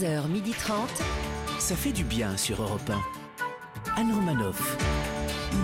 11h30. Ça fait du bien sur Europe 1. Anne Romanoff.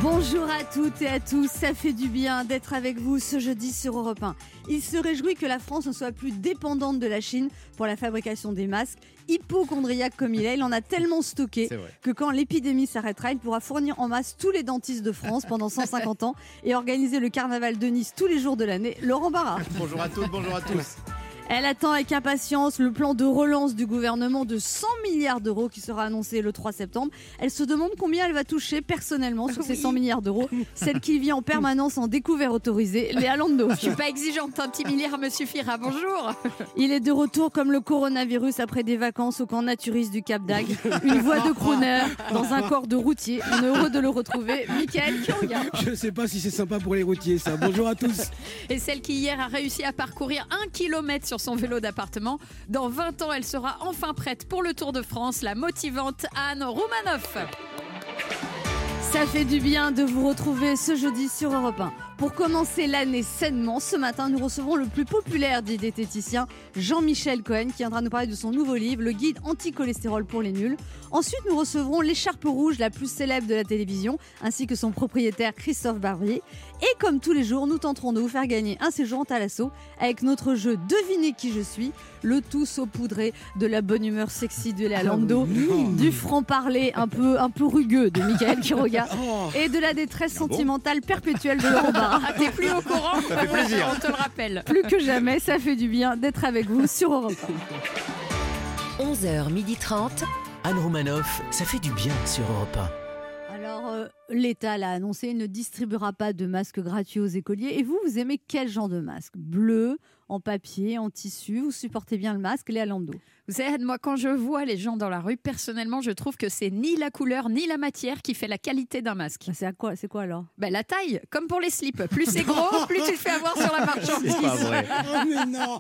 Bonjour à toutes et à tous, ça fait du bien d'être avec vous ce jeudi sur Europe 1. Il se réjouit que la France ne soit plus dépendante de la Chine pour la fabrication des masques. Hypochondriaque comme il est, il en a tellement stocké que quand l'épidémie s'arrêtera, il pourra fournir en masse tous les dentistes de France pendant 150 ans et organiser le carnaval de Nice tous les jours de l'année. Laurent Barra. Bonjour à toutes, bonjour à tous. Elle attend avec impatience le plan de relance du gouvernement de 100 milliards d'euros qui sera annoncé le 3 septembre. Elle se demande combien elle va toucher personnellement sur ces 100 milliards d'euros. Celle qui vit en permanence en découvert autorisé, Léa Lando. Je suis pas exigeante, un petit milliard me suffira. Bonjour. Il est de retour comme le coronavirus après des vacances au camp naturiste du Cap d'Agde. Une voix de crooner dans un corps de routier. On est heureux de le retrouver. Michael Kyoga. Je sais pas si c'est sympa pour les routiers ça. Bonjour à tous. Et celle qui hier a réussi à parcourir un kilomètre sur son vélo d'appartement. Dans 20 ans, elle sera enfin prête pour le Tour de France, la motivante Anne Roumanoff. Ça fait du bien de vous retrouver ce jeudi sur Europe 1. Pour commencer l'année sainement, ce matin, nous recevons le plus populaire des diététiciens, Jean-Michel Cohen, qui viendra nous parler de son nouveau livre, Le guide anti-cholestérol pour les nuls. Ensuite, nous recevrons l'écharpe rouge la plus célèbre de la télévision, ainsi que son propriétaire Christophe Barbier. Et comme tous les jours, nous tenterons de vous faire gagner un séjour en Thalasso avec notre jeu Devinez qui je suis, le tout saupoudré de la bonne humeur sexy de Léa Lando, du franc-parler un peu, un peu rugueux de Michael Quiroga et de la détresse sentimentale perpétuelle de Laurent Barra. Ah, t'es plus au courant Ça fait plaisir. On te le rappelle. Plus que jamais, ça fait du bien d'être avec vous sur Europe 11h30. Anne Romanoff, ça fait du bien sur Europe 1. Alors, euh, l'État l'a annoncé, il ne distribuera pas de masques gratuits aux écoliers. Et vous, vous aimez quel genre de masque? Bleu, en papier, en tissu Vous supportez bien le masque Léa Lando Vous savez, moi, quand je vois les gens dans la rue, personnellement, je trouve que c'est ni la couleur ni la matière qui fait la qualité d'un masque. Bah, C'est à quoi C'est quoi alors? Ben, la taille, comme pour les slips. Plus c'est gros, plus tu te fais avoir sur la marchandise. C'est pas vrai. Oh mais non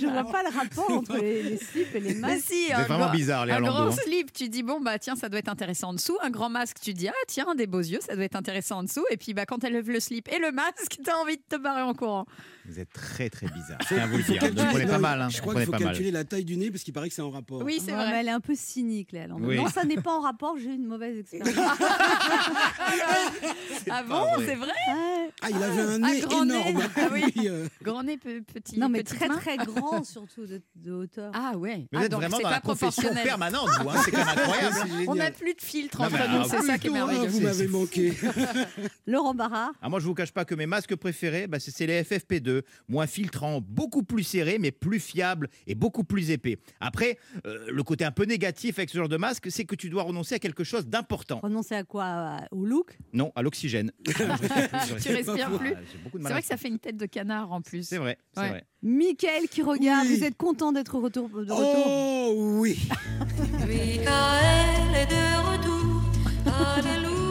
Je vois pas le rapport entre les, les slips et les masques. si, C'est vraiment grand- bizarre, les Un grand hein. slip, tu dis bon bah tiens ça doit être intéressant en dessous. Un grand masque, tu dis ah tiens des beaux yeux, ça doit être intéressant en dessous. Et puis bah quand elle lève le slip et le masque, t'as envie de te barrer en courant. Vous êtes très très bizarre. Je tiens à vous le dire. Ne prenez pas mal. Hein. Je Ne crois qu'il faut pas mal. calculer la taille du nez parce qu'il paraît que c'est en rapport. Oui c'est Ouais, mais vrai. elle est un peu cynique. Oui. Non, ça n'est pas en rapport, j'ai eu une mauvaise expérience. Ah bon c'est vrai Ouais. Ah, il avait un Un nez énorme. Ah oui. euh, Grand nez pe- petit. Non, mais très main. très grand, surtout de, de hauteur. Ah ouais. Vous Ah, êtes donc vraiment c'est dans pas la confession proportionnel. permanente, vous. hein. C'est quand même incroyable. On n'a plus de filtre entre mais nous, c'est ça qui est Ah, merveilleux. vous m'avez manqué. Laurent Barra Ah, moi, je vous cache pas que mes masques préférés, bah, c'est les FFP2, moins filtrants, beaucoup plus serrés, mais plus fiables et beaucoup plus épais. Après, euh, le côté un peu négatif avec ce genre de masque, c'est que tu dois renoncer à quelque chose d'important. Renoncer à quoi? Au look? Non, à l'oxygène. Tu respires plus. Ah, C'est vrai que ça fait une tête de canard en plus. C'est vrai, c'est Ouais. vrai. Michael qui regarde, Oui. vous êtes content d'être retour, de retour? Oh oui Michael est de retour. Alléluia.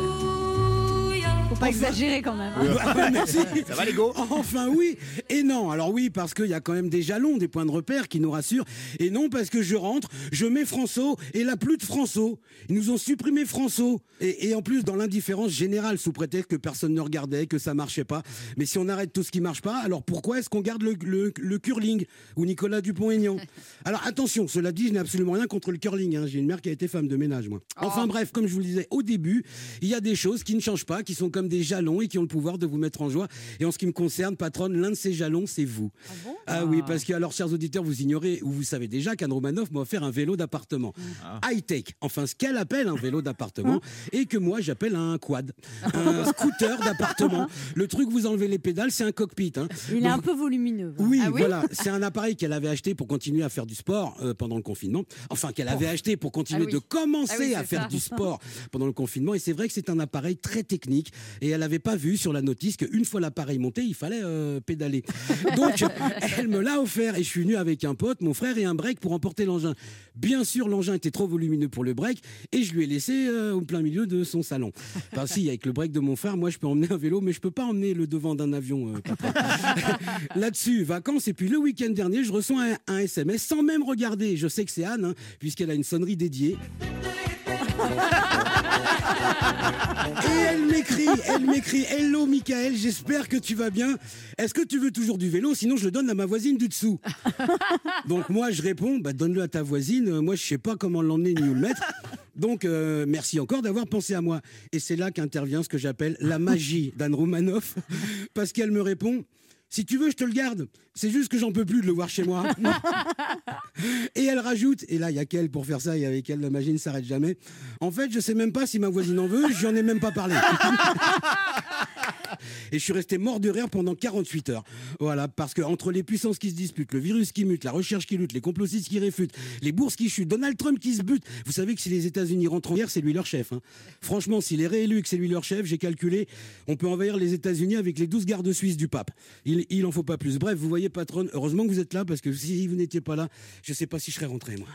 Pas exagérer quand même. hein. Ah, merci. Ça va, l'ego Enfin oui et non. Alors oui parce qu'il y a quand même des jalons, des points de repère qui nous rassurent. Et non parce que je rentre, je mets François et là plus de François. Ils nous ont supprimé François. Et, et en plus dans l'indifférence générale sous prétexte que personne ne regardait, que ça marchait pas. Mais si on arrête tout ce qui marche pas, alors pourquoi est-ce qu'on garde le, le, le curling ou Nicolas Dupont-Aignan? Alors attention, cela dit, je n'ai absolument rien contre le curling. hein. J'ai une mère qui a été femme de ménage moi. Enfin bref, comme je vous le disais au début, il y a des choses qui ne changent pas, qui sont comme des jalons et qui ont le pouvoir de vous mettre en joie. Et en ce qui me concerne, patronne, l'un de ces jalons, c'est vous. Ah, oui, parce que alors, chers auditeurs, vous ignorez ou vous savez déjà qu'Anne Romanoff m'a offert un vélo d'appartement. High-tech, enfin ce qu'elle appelle un vélo d'appartement et que moi j'appelle un quad. Un scooter d'appartement. Le truc, vous enlevez les pédales, c'est un cockpit. hein. Il est Donc, un peu volumineux. oui, Ah oui? voilà, c'est un appareil qu'elle avait acheté pour continuer à faire du sport euh, pendant le confinement. Enfin, qu'elle avait acheté pour continuer Ah oui. de commencer Ah oui, à faire ça. du sport pendant le confinement. Et c'est vrai que c'est un appareil très technique. Et elle n'avait pas vu sur la notice qu'une fois l'appareil monté, il fallait euh, pédaler. Donc, elle me l'a offert et je suis venu avec un pote, mon frère et un break pour emporter l'engin. Bien sûr, l'engin était trop volumineux pour le break et je lui ai laissé euh, au plein milieu de son salon. Enfin, si, avec le break de mon frère, moi, je peux emmener un vélo, mais je peux pas emmener le devant d'un avion. euh, papa. Là-dessus, vacances. Et puis le week-end dernier, je reçois un, un SMS sans même regarder. Je sais que c'est Anne, hein, puisqu'elle a une sonnerie dédiée. Et elle m'écrit, elle m'écrit Hello Michael, j'espère que tu vas bien. Est-ce que tu veux toujours du vélo? Sinon, je le donne à ma voisine du dessous. Donc, moi, je réponds bah, Donne-le à ta voisine. Euh, Moi, je sais pas comment l'emmener ni où le mettre. Donc, euh, merci encore d'avoir pensé à moi. Et c'est là qu'intervient ce que j'appelle la magie d'Anne Roumanoff. Parce qu'elle me répond Si tu veux, je te le garde. C'est juste que j'en peux plus de le voir chez moi. Et elle rajoute, et là, il y a qu'elle pour faire ça, et avec elle, la magie ne s'arrête jamais. En fait, je sais même pas si ma voisine en veut, j'en ai même pas parlé. Et je suis resté mort de rire pendant 48 heures. Voilà, parce que entre les puissances qui se disputent, le virus qui mute, la recherche qui lutte, les complotistes qui réfutent, les bourses qui chutent, Donald Trump qui se bute. Vous savez que si les États-Unis rentrent en guerre, c'est lui leur chef. hein. Franchement, s'il est réélu et que c'est lui leur chef, j'ai calculé, on peut envahir les États-Unis avec les 12 gardes suisses du pape. Il, il en faut pas plus. Bref, vous voyez, patronne, heureusement que vous êtes là, parce que si vous n'étiez pas là, je sais pas si je serais rentré, moi.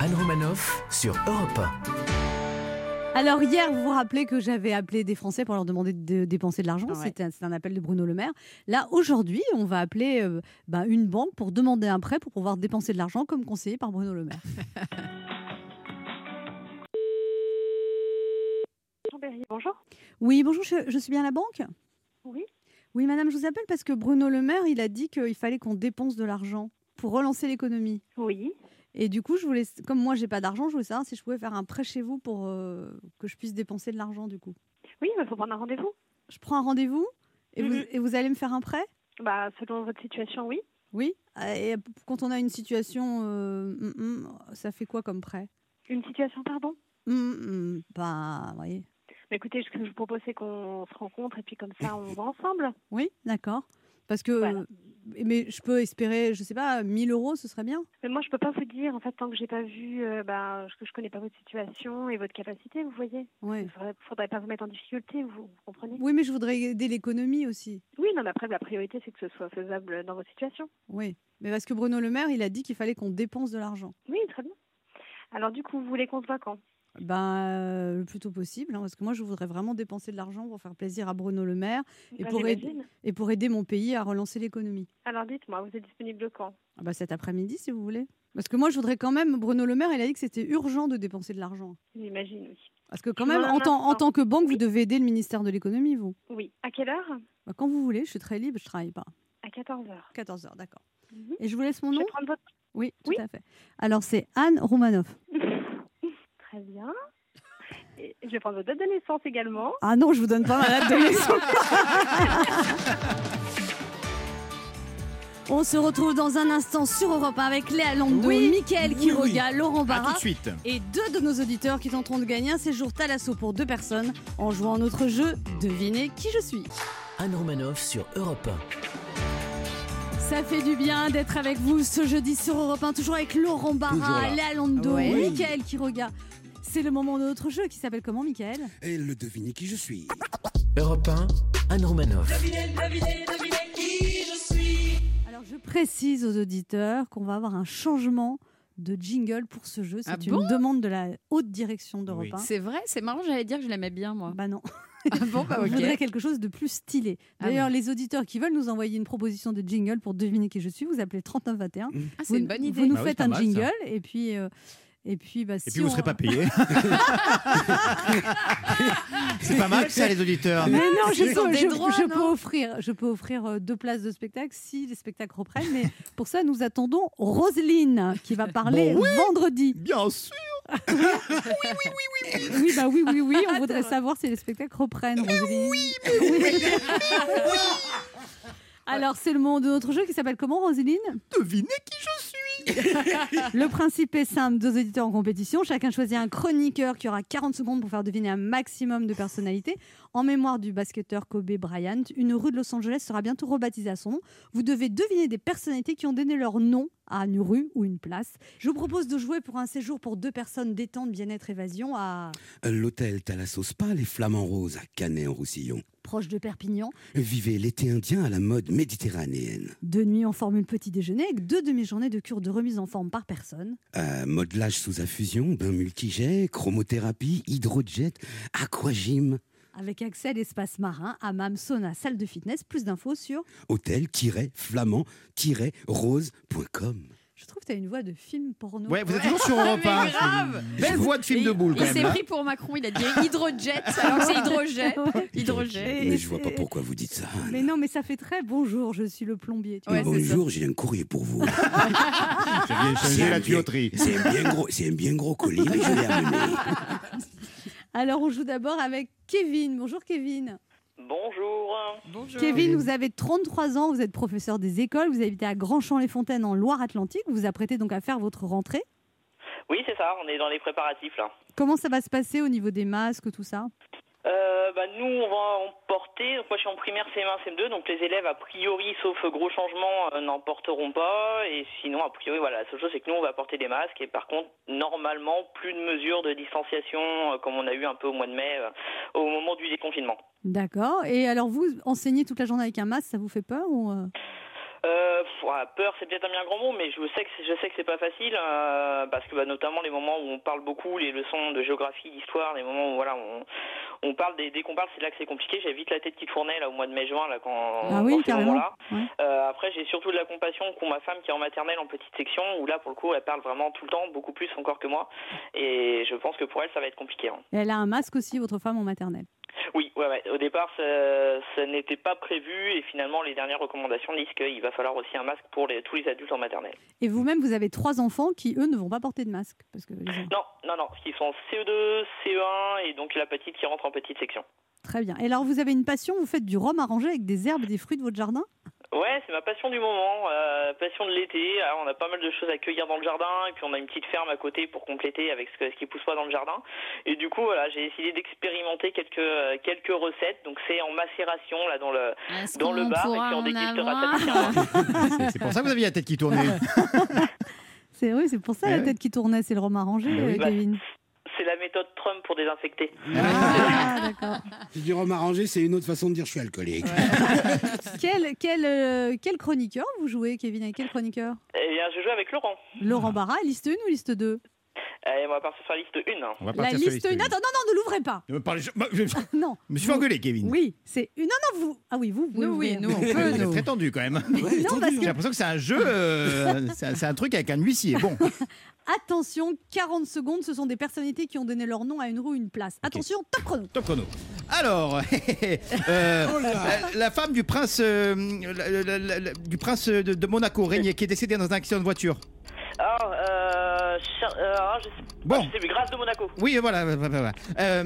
Anne Romanoff sur Europe 1. Alors hier, vous vous rappelez que j'avais appelé des Français pour leur demander de dépenser de l'argent. Ouais. C'était un, c'est un appel de Bruno Le Maire. Là, aujourd'hui, on va appeler euh, bah, une banque pour demander un prêt pour pouvoir dépenser de l'argent comme conseillé par Bruno Le Maire. Bonjour. Oui, bonjour, je, je suis bien à la banque? Oui. Oui, madame, je vous appelle parce que Bruno Le Maire, il a dit qu'il fallait qu'on dépense de l'argent pour relancer l'économie. Oui. Et du coup, je voulais, comme moi, j'ai pas d'argent, je voulais savoir si je pouvais faire un prêt chez vous pour euh, que je puisse dépenser de l'argent, du coup. Oui, il faut prendre un rendez-vous. Je prends un rendez-vous et, vous, et vous allez me faire un prêt? Bah, selon votre situation, oui. Oui. Euh, Et quand on a une situation, euh, ça fait quoi comme prêt? Une situation, pardon? Bah, oui. Mais écoutez, ce que je vous propose, c'est qu'on se rencontre et puis comme ça, on va ensemble. Oui, d'accord. Parce que, Voilà. euh, mais je peux espérer, je sais pas, 1000 euros, ce serait bien. Mais moi, je peux pas vous dire, en fait, tant que j'ai pas vu, euh, bah, que je connais pas votre situation et votre capacité, vous voyez. Ouais. Il faudrait, faudrait pas vous mettre en difficulté, vous, vous comprenez? Oui, mais je voudrais aider l'économie aussi. Oui, non, mais après, la priorité, c'est que ce soit faisable dans votre situation. Oui. Mais parce que Bruno Le Maire, il a dit qu'il fallait qu'on dépense de l'argent. Oui, très bien. Alors, du coup, vous voulez qu'on se voit quand? Ben, euh, le plus tôt possible, hein, parce que moi, je voudrais vraiment dépenser de l'argent pour faire plaisir à Bruno Le Maire Et pour aider- et pour aider mon pays à relancer l'économie. Alors, dites-moi, vous êtes disponible quand? Ah bah, cet après-midi, si vous voulez. Parce que moi, je voudrais quand même, Bruno Le Maire, il a dit que c'était urgent de dépenser de l'argent. J'imagine, oui. Parce que quand Je même, en en tant que banque, vous devez aider le ministère de l'économie, vous. Oui. À quelle heure? Bah, quand vous voulez, je suis très libre, je travaille pas. À 14h. 14h, d'accord. Mhm. Et je vous laisse mon Je nom? vais prendre votre Oui, tout Oui. à fait. Alors, c'est Anne Roumanoff. Très bien. Et je vais prendre votre date de naissance également. Ah non, je vous donne pas ma date de naissance. On se retrouve dans un instant sur Europe 1 avec Léa Lando, Oui. Mickaël Oui, Quiroga, Laurent À tout Barra de suite. et deux de nos auditeurs qui tenteront de gagner un séjour Thalasso pour deux personnes en jouant à notre jeu Devinez qui je suis. Anne Romanoff sur Europe Ça fait du bien d'être avec vous ce jeudi sur Europe 1, toujours avec Laurent Barra. Léa Lando, Oui. Mickaël Quiroga. C'est le moment de notre jeu qui s'appelle comment, Mickaël Et le devinez qui je suis. 1. Europe 1, Anne Romanoff. Alors, je précise aux auditeurs qu'on va avoir un changement de jingle pour ce jeu. C'est Ah une bon? demande de la haute direction d'Europe Oui. 1. C'est vrai, c'est marrant, j'allais dire que je l'aimais bien, moi. Bah non. Ah bon, bah On ok. voudrait quelque chose de plus stylé. Ah D'ailleurs, les auditeurs qui veulent nous envoyer une proposition de jingle pour deviner qui je suis, vous appelez 3921. Ah, Vous- c'est une bonne idée. Vous nous Bah oui, faites un ça. jingle et puis. euh, et puis, bah, Et si puis vous on- serez pas payé. c'est pas mal ça les auditeurs. Mais non, je peux, je- droits, je non peux offrir, je peux offrir euh, deux places de spectacle si les spectacles reprennent. Mais pour ça, nous attendons Roselyne qui va parler Bon, oui. vendredi. Bien sûr. Oui, bah oui, oui, oui. On voudrait savoir si les spectacles reprennent. Roselyne. Oui, Alors, c'est le moment de notre jeu qui s'appelle comment, Roselyne? Devinez qui je suis. Le principe est simple, deux auditeurs en compétition. Chacun choisit un chroniqueur qui aura 40 secondes pour faire deviner un maximum de personnalités. En mémoire du basketteur Kobe Bryant, une rue de Los Angeles sera bientôt rebaptisée à son nom. Vous devez deviner des personnalités qui ont donné leur nom à une rue ou une place. Je vous propose de jouer pour un séjour pour deux personnes détente, bien-être, évasion à L'hôtel Thalasso Spa, les Flamants Roses à Canet-en-Roussillon. proche de Perpignan. Vivez l'été indien à la mode méditerranéenne. Deux nuits en formule petit déjeuner avec deux demi-journées de cure de remise en forme par personne. Euh, modelage sous infusion, bain multijet, chromothérapie, hydrojet, aquagym. Avec accès à l'espace marin, hammam, sauna, salle de fitness. Plus d'infos sur Hôtel-flamand-rose.com. Je trouve que tu as une voix de film porno. Ouais, vous êtes toujours sur Europe Mais 1. grave. Belle voix de film de boule, quand Il même. s'est hein. pris pour Macron, il a dit hydrojet, alors que c'est hydrogène. Ouais. Hydrogène. Et Mais je vois pas pourquoi vous dites ça. Mais non, mais ça fait très bonjour, je suis le plombier. tu Ouais, c'est. Bonjour, j'ai un courrier pour vous. J'ai bien C'est changé un la bien- tuyauterie. C'est un bien gros, c'est un bien gros colis, mais je l'ai amené. Alors, on joue d'abord avec Kevin. Bonjour Kevin. Bonjour. Bonjour. Kevin, vous avez 33 ans, vous êtes professeur des écoles, vous habitez à Grand-Champ-les-Fontaines en Loire-Atlantique. Vous vous apprêtez donc à faire votre rentrée. Oui, c'est ça, on est dans les préparatifs là. Comment ça va se passer au niveau des masques, tout ça? Euh, bah, nous, on va en porter. Moi, je suis en primaire CM1, CM2, donc les élèves, a priori, sauf gros changement, euh, n'en porteront pas. Et sinon, a priori, voilà, la seule chose, c'est que nous, on va porter des masques. Et par contre, normalement, plus de mesures de distanciation, euh, comme on a eu un peu au mois de mai, au moment du déconfinement. D'accord. Et alors, vous enseignez toute la journée avec un masque, ça vous fait peur ou euh peur, c'est peut-être un bien grand mot, mais je sais que c'est- je sais que c'est pas facile euh, parce que bah, notamment les moments où on parle beaucoup, les leçons de géographie, d'histoire, les moments où voilà, on, on parle des, dès qu'on parle, c'est là que c'est compliqué. J'ai vite la tête qui tournait là au mois de mai-juin là quand Ah oui, moments-là. Ouais. Euh, après, j'ai surtout de la compassion pour ma femme qui est en maternelle en petite section où là pour le coup, elle parle vraiment tout le temps, beaucoup plus encore que moi, et je pense que pour elle, ça va être compliqué. hein. Et Elle a un masque aussi, votre femme en maternelle? Oui, ouais, ouais. Au départ, ça, ça n'était pas prévu et finalement, les dernières recommandations disent qu'il va falloir aussi un masque pour les- tous les adultes en maternelle. Et vous-même, vous avez trois enfants qui, eux, ne vont pas porter de masque. Parce que les Non, non, non, qu'ils sont CE2, CE1 et donc la petite qui rentre en petite section. Très bien. Et alors, vous avez une passion, vous faites du rhum arrangé avec des herbes et des fruits de votre jardin? Ouais, c'est ma passion du moment, euh, passion de l'été. Alors, on a pas mal de choses à cueillir dans le jardin et puis on a une petite ferme à côté pour compléter avec ce, que- ce qui pousse pas dans le jardin. Et du coup, voilà, j'ai décidé d'expérimenter quelques euh, quelques recettes. Donc c'est en macération là dans le Est-ce dans le bar et puis on en dégustera. C'est- pour ça que vous aviez la tête qui tournait. C'est oui, c'est pour ça Eh la tête qui tournait, c'est le rhum arrangé, Eh oui. euh, Kevin. C'est la méthode Trump pour désinfecter. Ah, d'accord. Du rhum arrangé, c'est une autre façon de dire je suis alcoolique. Quel, quel, euh, quel chroniqueur vous jouez, Kevin Avec quel chroniqueur? Eh bien, je joue avec Laurent. Laurent Barra, liste 1 ou liste 2 Et on va partir sur la liste 1. On va La partir sur liste 1. une. Attends, non, non, ne l'ouvrez pas. Ne me parlez- je- bah, je- je Non. me suis fait engueuler, Kevin. Oui, c'est une. Non, non, vous. Ah oui, vous. vous Nous, oui, l'ouvrez. nous, on Vous peut, êtes nous. très tendu quand même. Non, parce J'ai l'impression que c'est un jeu, euh, c'est un, c'est un truc avec un huissier. Bon, Attention, 40 secondes, ce sont des personnalités qui ont donné leur nom à une rue ou une place. Attention, top chrono. top chrono. Alors, euh, Oh la, la femme du prince, euh, la- la- la- la- du prince de, de Monaco, Régnier, qui est décédé dans un accident de voiture. Alors, euh, Char- euh, je sais, Bon. je sais plus, Grâce de Monaco. Oui, voilà. voilà. Euh,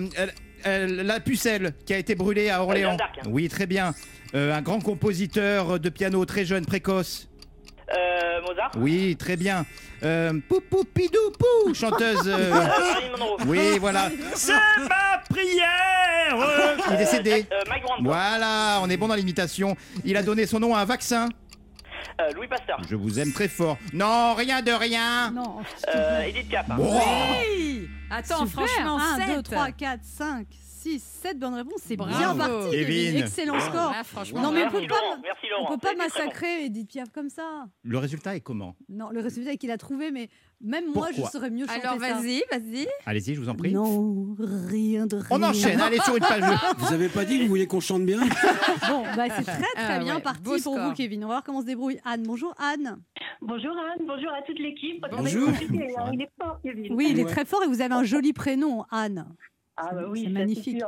la pucelle qui a été brûlée à Orléans. D'Arc. Oui, très bien. Euh, un grand compositeur de piano très jeune, précoce. Euh, Mozart. Oui, très bien. Euh, pou pou pidou pou, chanteuse. euh, Euh, oui, voilà. C'est ma prière. Il est décédé. Euh, Mike Brandt. Voilà, on est bon dans l'imitation. Il a donné son nom à un vaccin. Euh, Louis Pasteur. Je vous aime très fort. Non, rien de rien. Non. Euh, Edith Piaf. Bon. Oui Attends, Super. franchement, 1, 2, 7. 3, 4, 5, 6, 7 bonnes réponses. C'est bien parti, Kevin. Excellent score. Là, franchement, Non, mais on peut pas. Merci Laurent. on peut pas massacrer Edith Piaf comme ça. Le résultat est comment? Non, le résultat est qu'il a trouvé, mais même moi, Pourquoi je saurais mieux chanter Alors, vas-y, vas-y. Allez-y, je vous en prie. Non, rien de rien. On enchaîne, allez sur une page. Vous avez pas dit que vous vouliez qu'on chante bien Bon, bah, c'est très très Ah bien ouais, parti pour score. vous, Kevin. On va voir comment se débrouille Anne. Bonjour Anne. Bonjour Anne, bonjour à toute l'équipe. Bonjour. Il est fort, Kevin. Oui, il est Ouais. très fort et vous avez un joli prénom, Anne. Ah bah oui, c'est magnifique.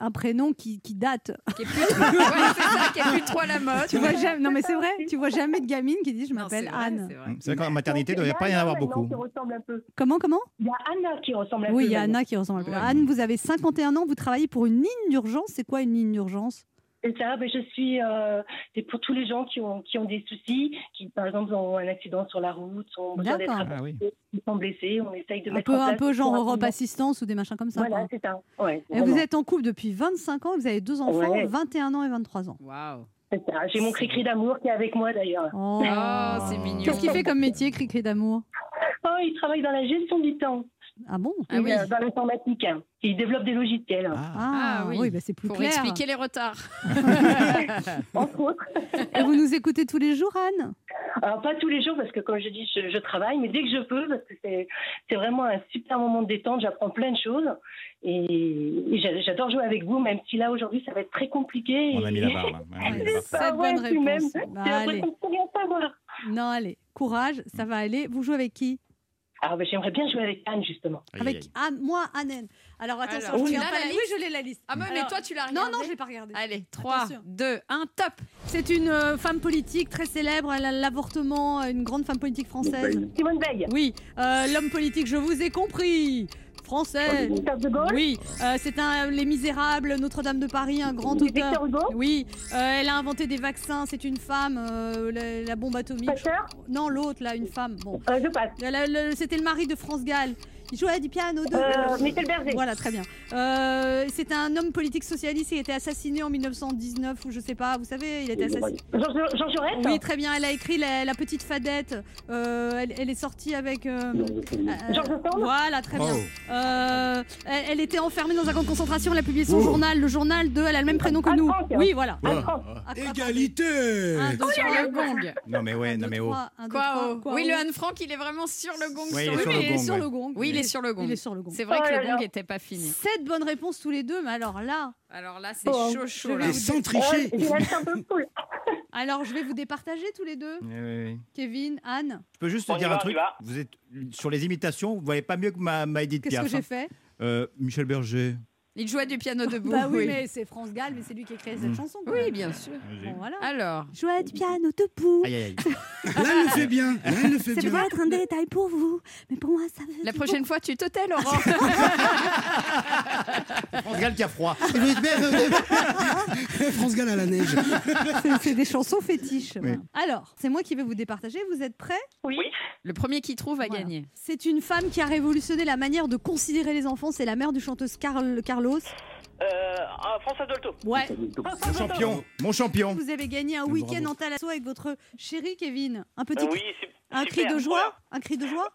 Un prénom qui, qui date. Qui est plus trop, ouais, c'est ça, qui est plus trop à la mode. Tu vois jamais, non mais c'est vrai, tu vois jamais de gamine qui dit je m'appelle Anne. c'est vrai. Qu'en maternité, il ne devrait a pas y en avoir beaucoup. qui ressemble un peu. Comment, comment? Il y a Anna qui ressemble un peu. Oui, il y a. Anna qui ressemble un peu. Anne, vous avez 51 ans, vous travaillez pour une ligne d'urgence. C'est quoi une ligne d'urgence? C'est ça, ben, je suis. euh, c'est pour tous les gens qui ont, qui ont des soucis, qui par exemple ont un accident sur la route, ont besoin d'être. Ah oui. sont blessés. On essaye de Un mettre peu, en un peu genre Europe. Assistance ou des machins comme ça. Voilà, c'est ça. Ouais, Et vous êtes en couple depuis 25 ans, vous avez deux enfants, Ouais. 21 ans et 23 ans. Waouh. C'est ça. J'ai mon cri-cri d'amour qui est avec moi d'ailleurs. Oh, Oh, c'est mignon. Qu'est-ce qu'il fait comme métier, Cricri d'amour? Oh, il travaille dans la gestion du temps, Ah bon Ah oui. euh, dans l'informatique. hein. Il développe des logiciels, Ah. Ah, Ah oui, oui. bah, c'est plus Pour clair. expliquer les retards. entre autres. Et vous nous écoutez tous les jours, Anne? Alors pas tous les jours parce que comme je dis, je, je travaille, mais dès que je peux, parce que c'est vraiment un super moment de détente, j'apprends plein de choses et, et j'a- j'adore jouer avec vous, même si là aujourd'hui ça va être très compliqué. On a mis la barre. là. Ouais, on a mis la barre. C'est pas Sept vrai, bonnes puis même, Bah, allez. savoir. Non, allez. courage, ça va aller. Vous jouez avec qui? Ah, ben, j'aimerais bien jouer avec Anne, justement. Avec Anne, moi, Anne. Alors attention, Alors, je tu regarde l'as, la Oui, je l'ai la liste. Ah, mais, mais toi, tu l'as Non, regardé non, je l'ai pas regardé. Allez, 3, Attention. 2, 1, top C'est une euh, femme politique très célèbre, elle a l'avortement, euh, une grande femme politique française. Simone Veil. Oui, euh, l'homme politique, je vous ai compris. Français. Gustave de Gaulle. Oui, euh, c'est un Les Misérables, Notre-Dame de Paris, un grand auteur. Victor Hugo. Oui, euh, elle a inventé des vaccins, c'est une femme, euh, la, la bombe atomique. Pasteur. Non, l'autre, là, une femme. Bon. Je passe. C'était le mari de France Gall. Il jouait du piano. De... Euh, Michel Berger. Voilà, très bien. Euh, c'est un homme politique socialiste. Il a été assassiné en 1919 ou je sais pas. Vous savez, il a été assassiné. Jean, Jean Jaurès. Oui, très bien. Elle a écrit La, la petite Fadette. Euh, elle, elle est sortie avec. euh, euh, Georges Sand. Voilà, très bien. Oh. Euh, elle, elle était enfermée dans un camp de concentration. Elle a publié son Oh. journal, le journal de. Elle a le même prénom que Anne nous. Frank. Oui, voilà. Anne. Attends, Égalité Un, deux, Sur trois. le gong Non, mais ouais, Un, non, deux, mais oh. trois. Un, deux, Quoi, trois. oh Oui, le Anne Frank, il est vraiment sur le gong. Ouais, sur il est le sur Oui, le mais il est gong, sur ouais. le gong. Oui, il est sur le gong. Il est sur le gong. C'est vrai Oh que là le gong n'était pas fini. Sept bonnes réponses tous les deux, mais alors là, Alors là, c'est Oh, chaud, chaud. Là. Et sans tricher alors je vais vous départager tous les deux. Kevin, Anne, Je peux juste te dire va, un truc. Vous êtes sur les imitations, vous voyez pas mieux que ma, ma Edith qu'est-ce Piaf. que j'ai hein. fait? Euh, Michel Berger. Il jouait du piano debout. Bah oui, mais c'est France Gall, mais c'est lui qui a créé cette Mm. chanson. quand Oui, même. bien sûr. Bon, voilà. Alors, Jouer du piano debout. Aïe, aïe, aïe. Là, elle le fait bien. Là, elle le fait C'est bien. peut-être un détail pour vous, mais pour moi, ça veut la prochaine fois, tu te tais, Laurent. France Gall qui a froid. France Gall à la neige. C'est- des chansons fétiches. Oui. Alors, c'est moi qui vais vous départager. Vous êtes prêts? Oui. Le premier qui trouve Voilà. gagner. C'est une femme qui a révolutionné la manière de considérer les enfants. C'est la mère du chanteuse Carl- Carlos. Euh, ah, François Dolto. Ouais. Mon champion. Mon champion. Vous avez gagné un week-end en Thalasso avec votre chéri Kevin. Un petit Euh, oui, un cri de joie. Un cri de joie.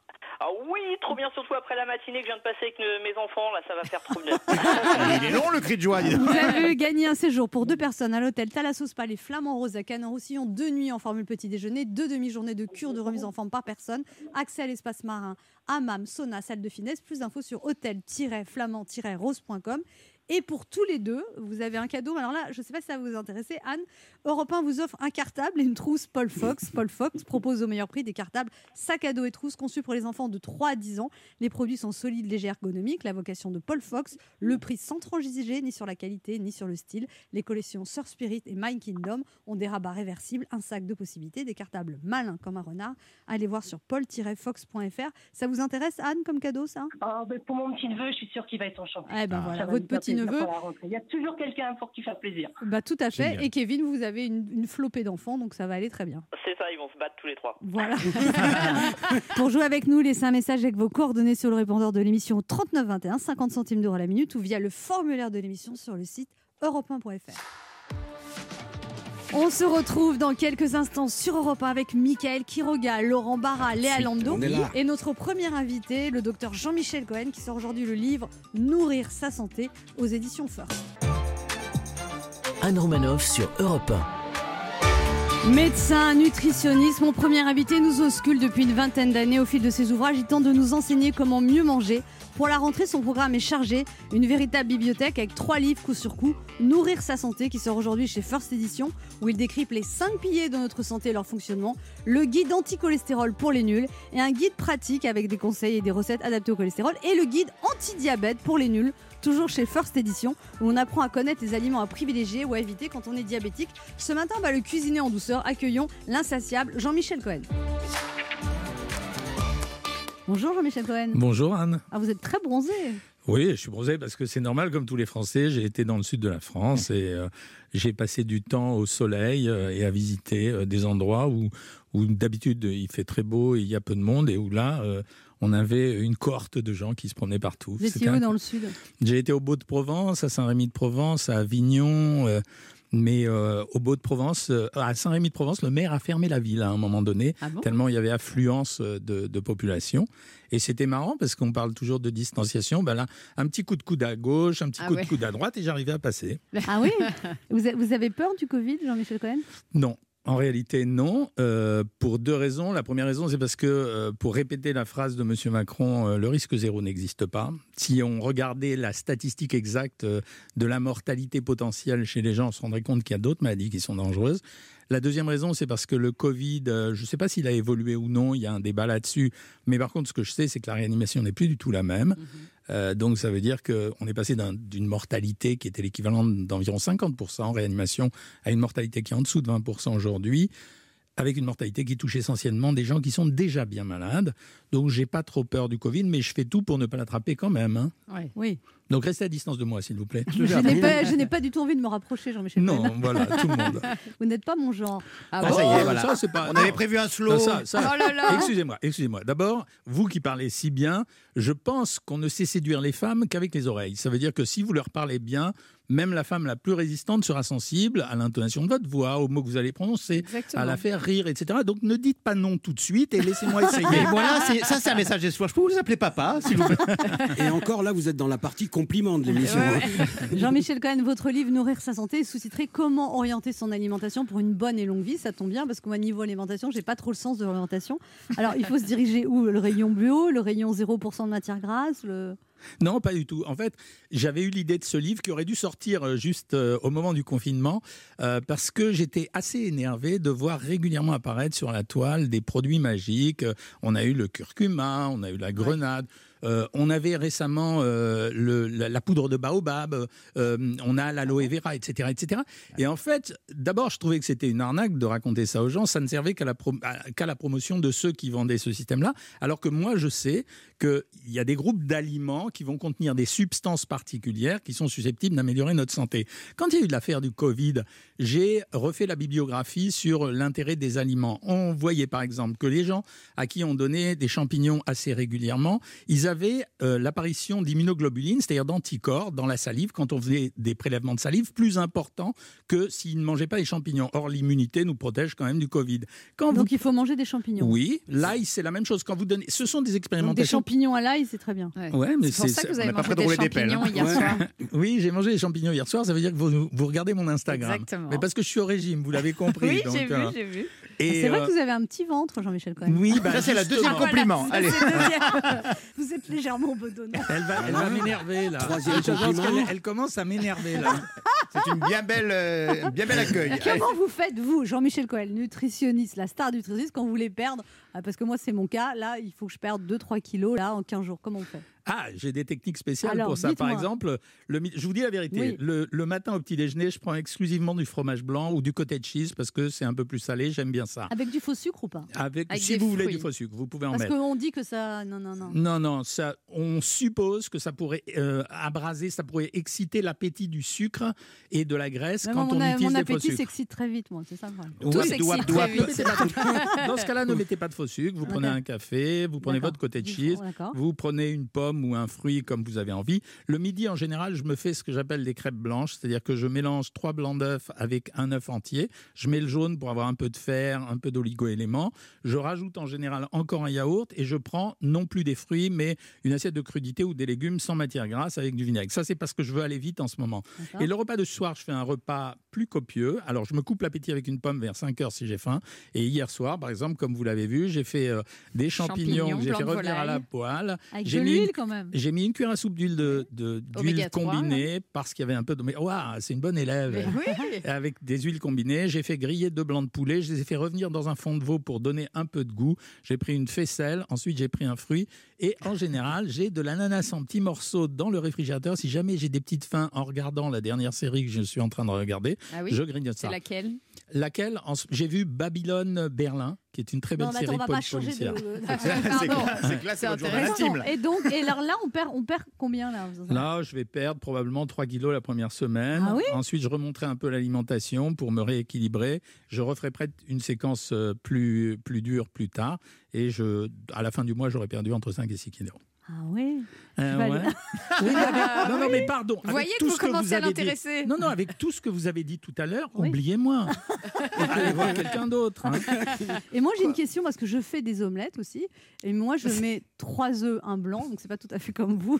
Ah oui, trop bien, surtout après la matinée que je viens de passer avec ne- mes enfants, là, ça va faire trop bien. Il est long le cri de joie. Vous avez gagné un séjour pour deux personnes à l'hôtel Thalasso Spa Les Flamands Roses à Canon-Roussillon, deux nuits en formule petit déjeuner, deux demi-journées de cure de remise en forme par personne, accès à l'espace marin, hammam, sauna, salle de finesse, plus d'infos sur hôtel-flamand-rose.com. Et pour tous les deux, vous avez un cadeau. Alors là, je ne sais pas si ça va vous intéresser, Anne. Europe 1 vous offre un cartable et une trousse Paul Fox. Paul Fox propose au meilleur prix des cartables sac à dos et trousse conçus pour les enfants de 3 à 10 ans. Les produits sont solides, légers, ergonomiques. La vocation de Paul Fox, le prix sans transiger ni sur la qualité ni sur le style. Les collections Sir Spirit et My Kingdom ont des rabats réversibles, un sac de possibilités, des cartables malins comme un renard. Allez voir sur paul-fox.fr. Ça vous intéresse, Anne, comme cadeau, ça? Ah, ben, pour mon petit neveu, je suis sûre qu'il va être enchanté. Eh ben Ah. voilà, votre petit Il y a toujours quelqu'un pour qui faire plaisir. Bah tout à fait. Génial. Et Kevin, vous avez une, une flopée d'enfants, donc ça va aller très bien. C'est ça, ils vont se battre tous les trois. Voilà. Pour jouer avec nous, laissez un message avec vos coordonnées sur le répondeur de l'émission 3921, 50 centimes d'euros la minute, ou via le formulaire de l'émission sur le site europe1.fr. On se retrouve dans quelques instants sur Europe 1 avec Michael Quiroga, Laurent Barra, Léa Lando et notre premier invité, le docteur Jean-Michel Cohen, qui sort aujourd'hui le livre Nourrir sa santé aux éditions First. Anne Romanoff sur Europe 1. Médecin, nutritionniste, mon premier invité nous auscule depuis une vingtaine d'années au fil de ses ouvrages. Il tente de nous enseigner comment mieux manger. Pour la rentrée, son programme est chargé. Une véritable bibliothèque avec trois livres coup sur coup. Nourrir sa santé, qui sort aujourd'hui chez First Edition, où il décrypte les cinq piliers de notre santé et leur fonctionnement. Le guide anti-cholestérol pour les nuls. Et un guide pratique avec des conseils et des recettes adaptées au cholestérol. Et le guide anti-diabète pour les nuls. Toujours chez First Edition, où on apprend à connaître les aliments à privilégier ou à éviter quand on est diabétique. Ce matin, on va le cuisiner en douceur. Accueillons l'insatiable Jean-Michel Cohen. Bonjour Jean-Michel Cohen. Bonjour Anne. Ah, vous êtes très bronzé. Oui, je suis bronzé parce que c'est normal comme tous les Français. J'ai été dans le sud de la France et euh, j'ai passé du temps au soleil euh, et à visiter euh, des endroits où, où d'habitude il fait très beau et il y a peu de monde et où là on avait une cohorte de gens qui se promenaient partout. Vous étiez où dans le sud? J'ai été au Beau-de-Provence, à Saint-Rémy-de-Provence, à Avignon. Mais euh, au Beau-de-Provence, euh, à Saint-Rémy-de-Provence, le maire a fermé la ville à un moment donné, Ah bon? tellement il y avait affluence euh, de, de population. Et c'était marrant parce qu'on parle toujours de distanciation. Ben là, un petit coup de coude à gauche, un petit Ah coup ouais. de coude à droite et j'arrivais à passer. Ah oui? Vous avez peur du Covid, Jean-Michel Cohen? Non. En réalité, non, euh, pour deux raisons. La première raison, c'est parce que, euh, pour répéter la phrase de M. Macron, euh, le risque zéro n'existe pas. Si on regardait la statistique exacte de la mortalité potentielle chez les gens, on se rendrait compte qu'il y a d'autres maladies qui sont dangereuses. La deuxième raison, c'est parce que le Covid, euh, je ne sais pas s'il a évolué ou non, il y a un débat là-dessus. Mais par contre, ce que je sais, c'est que la réanimation n'est plus du tout la même. Mhm. Euh, donc ça veut dire qu'on est passé d'un- d'une mortalité qui était l'équivalent d'environ 50% en réanimation à une mortalité qui est en dessous de 20% aujourd'hui, avec une mortalité qui touche essentiellement des gens qui sont déjà bien malades. Donc j'ai pas trop peur du Covid, mais je fais tout pour ne pas l'attraper quand même. hein. Oui. Donc restez à distance de moi, s'il vous plaît. Je n'ai pas, je n'ai pas du tout envie de me rapprocher, Jean-Michel. Non, voilà, tout le monde. Vous n'êtes pas mon genre. Ah, ça y est, voilà. Ça, c'est pas- On avait prévu un slow. Ça- ça- Oh là là. Excusez-moi, excusez-moi. D'abord, vous qui parlez si bien, je pense qu'on ne sait séduire les femmes qu'avec les oreilles. Ça veut dire que si vous leur parlez bien, même la femme la plus résistante sera sensible à l'intonation de votre voix, aux mots que vous allez prononcer, Exactement. à la faire rire, etc. Donc ne dites pas non tout de suite et laissez-moi essayer. Mais voilà, c'est- ça c'est un message d'espoir. Je peux vous appeler papa, s'il vous plaît. Et encore là, vous êtes dans la partie compliment de l'émission. hein. Jean-Michel Cohen, votre livre Nourrir sa santé est sous-titré Comment orienter son alimentation pour une bonne et longue vie. Ça tombe bien parce que moi, niveau alimentation, j'ai pas trop le sens de l'orientation. Alors, il faut se diriger où? Le rayon bio, le rayon 0% de matière grasse? Le... Non, pas du tout. En fait, j'avais eu l'idée de ce livre qui aurait dû sortir euh, juste euh, au moment du confinement euh, parce que j'étais assez énervé de voir régulièrement apparaître sur la toile des produits magiques. On a eu le curcuma, on a eu la grenade. Euh, on avait récemment euh, le- la, la poudre de baobab, euh, on a l'aloe vera, etc., etc. Et en fait, d'abord, je trouvais que c'était une arnaque de raconter ça aux gens. Ça ne servait qu'à la, pro- la promotion de ceux qui vendaient ce système-là. Alors que moi, je sais qu'il y a des groupes d'aliments qui vont contenir des substances particulières qui sont susceptibles d'améliorer notre santé. Quand il y a eu l'affaire du Covid, j'ai refait la bibliographie sur l'intérêt des aliments. On voyait par exemple que les gens à qui on donnait des champignons assez régulièrement, ils avaient euh, l'apparition d'immunoglobulines, c'est-à-dire d'anticorps dans la salive quand on faisait des prélèvements de salive plus importants que s'ils ne mangeaient pas les champignons. Or, l'immunité nous protège quand même du Covid. Quand Donc, vous... il faut manger des champignons. Oui, l'ail, c'est la même chose. Quand vous donnez... Ce sont des Donc, des expérimentations champignons à l'ail, c'est très bien. Ouais. Ouais, mais C'est pour ça que vous on avez mangé des rouler des pelles, champignons hein. hier Ouais. soir. Oui, j'ai mangé des champignons hier soir. Ça veut dire que vous, vous regardez mon Instagram. Exactement. Mais parce que je suis au régime, vous l'avez compris. Oui, j'ai vu, euh, j'ai vu. C'est vrai euh, que vous avez un petit ventre, Jean-Michel Cohen. Oui, bah, Ça c'est la deuxième compliment. Allez. Vous êtes légèrement bedonnant. Elle va, elle va m'énerver là. Troisième compliment. qu'elle- Elle commence à m'énerver là. C'est une bien belle, euh, bien bel accueil. Comment vous faites, vous, Jean-Michel Cohen, nutritionniste, la star nutritionniste, quand vous voulez perdre Parce que moi, c'est mon cas. Là, il faut que je perde 2-3 kilos là, en 15 jours. Comment on fait? Ah, j'ai des techniques spéciales Alors, pour ça. Par exemple, le, je vous dis la vérité. Oui. Le, le matin au petit déjeuner, je prends exclusivement du fromage blanc ou du cottage cheese parce que c'est un peu plus salé. J'aime bien ça. Avec du faux sucre ou pas? Avec, Avec si vous voulez du faux sucre, vous pouvez en Parce mettre. qu'on dit que ça. Non, non, non. Non, non, ça, on suppose que ça pourrait euh, abraser, ça pourrait exciter l'appétit du sucre et de la graisse quand mon, on a- utilise mon des faux appétit sucres. s'excite très vite, moi, c'est ça le problème. Tout Oui, s'excite doigt- très vite. Dans ce cas-là, ne mettez pas de faux sucre. Vous prenez un café, vous prenez votre cottage Du cheese, vous prenez une pomme ou un fruit comme vous avez envie. Le midi, en général, je me fais ce que j'appelle des crêpes blanches, c'est-à-dire que je mélange trois blancs d'œufs avec un œuf entier. Je mets le jaune pour avoir un peu de fer, un peu d'oligo-éléments. Je rajoute en général encore un yaourt et je prends non plus des fruits, mais une assiette de crudités ou des légumes sans matière grasse avec du vinaigre. Ça, c'est parce que je veux aller vite en ce moment. Et le repas de ce soir, je fais un repas plus copieux. Alors, je me coupe l'appétit avec une pomme vers 5 heures si j'ai faim. Et hier soir, par exemple, comme vous l'avez vu, j'ai fait euh, des champignons, Champignons, que j'ai fait revenir à la poêle. Avec J'ai de mis l'huile une- quand même. J'ai mis une cuillère à soupe d'huile de, de- d'huile Oméga 3, combinée parce qu'il y avait un peu de. Waouh, c'est une bonne élève. Oui. Avec des huiles combinées, j'ai fait griller deux blancs de poulet, je les ai fait revenir dans un fond de veau pour donner un peu de goût. J'ai pris une faisselle, ensuite j'ai pris un fruit et en général j'ai de l'ananas en petits morceaux dans le réfrigérateur. Si jamais j'ai des petites faims en regardant la dernière série que je suis en train de regarder, Ah oui je grignote C'est ça. laquelle? Laquelle? En- J'ai vu Babylone Berlin, qui est une très belle Non, mais attends, série on va pas changer policière. de. C'est journal intéressant. Et donc, et alors là, on perd, on perd combien là Là, je vais perdre probablement 3 kilos la première semaine. Ah oui Ensuite, je remonterai un peu l'alimentation pour me rééquilibrer. Je referai peut-être une séquence euh, plus, plus dure plus tard. Et je, à la fin du mois, j'aurai perdu entre 5 et 6 kilos. Ah oui. Euh, ouais. Oui, avec- non, non, mais pardon. Vous voyez que tout vous ce que commencez à avez dit- l'intéresser. Non, non, avec tout ce que vous avez dit tout à l'heure, Oui. oubliez-moi. Allez voir quelqu'un d'autre. hein. Et moi, j'ai une question parce que je fais des omelettes aussi. Et moi, je mets trois œufs, un blanc, donc c'est pas tout à fait comme vous.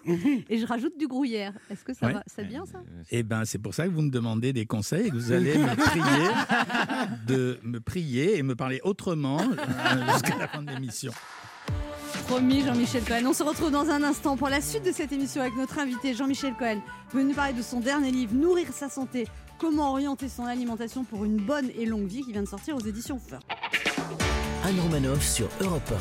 Et je rajoute du gruyère. Est-ce que ça Ouais. va? C'est bien ça? Eh ben, c'est pour ça que vous me demandez des conseils et que vous allez me prier de me prier et me parler autrement euh, jusqu'à la fin de l'émission. Promis, Jean-Michel Cohen. On se retrouve dans un instant pour la suite de cette émission avec notre invité Jean-Michel Cohen, venu parler de son dernier livre, Nourrir sa santé. Comment orienter son alimentation pour une bonne et longue vie qui vient de sortir aux éditions Feur. Anne Romanoff sur Europe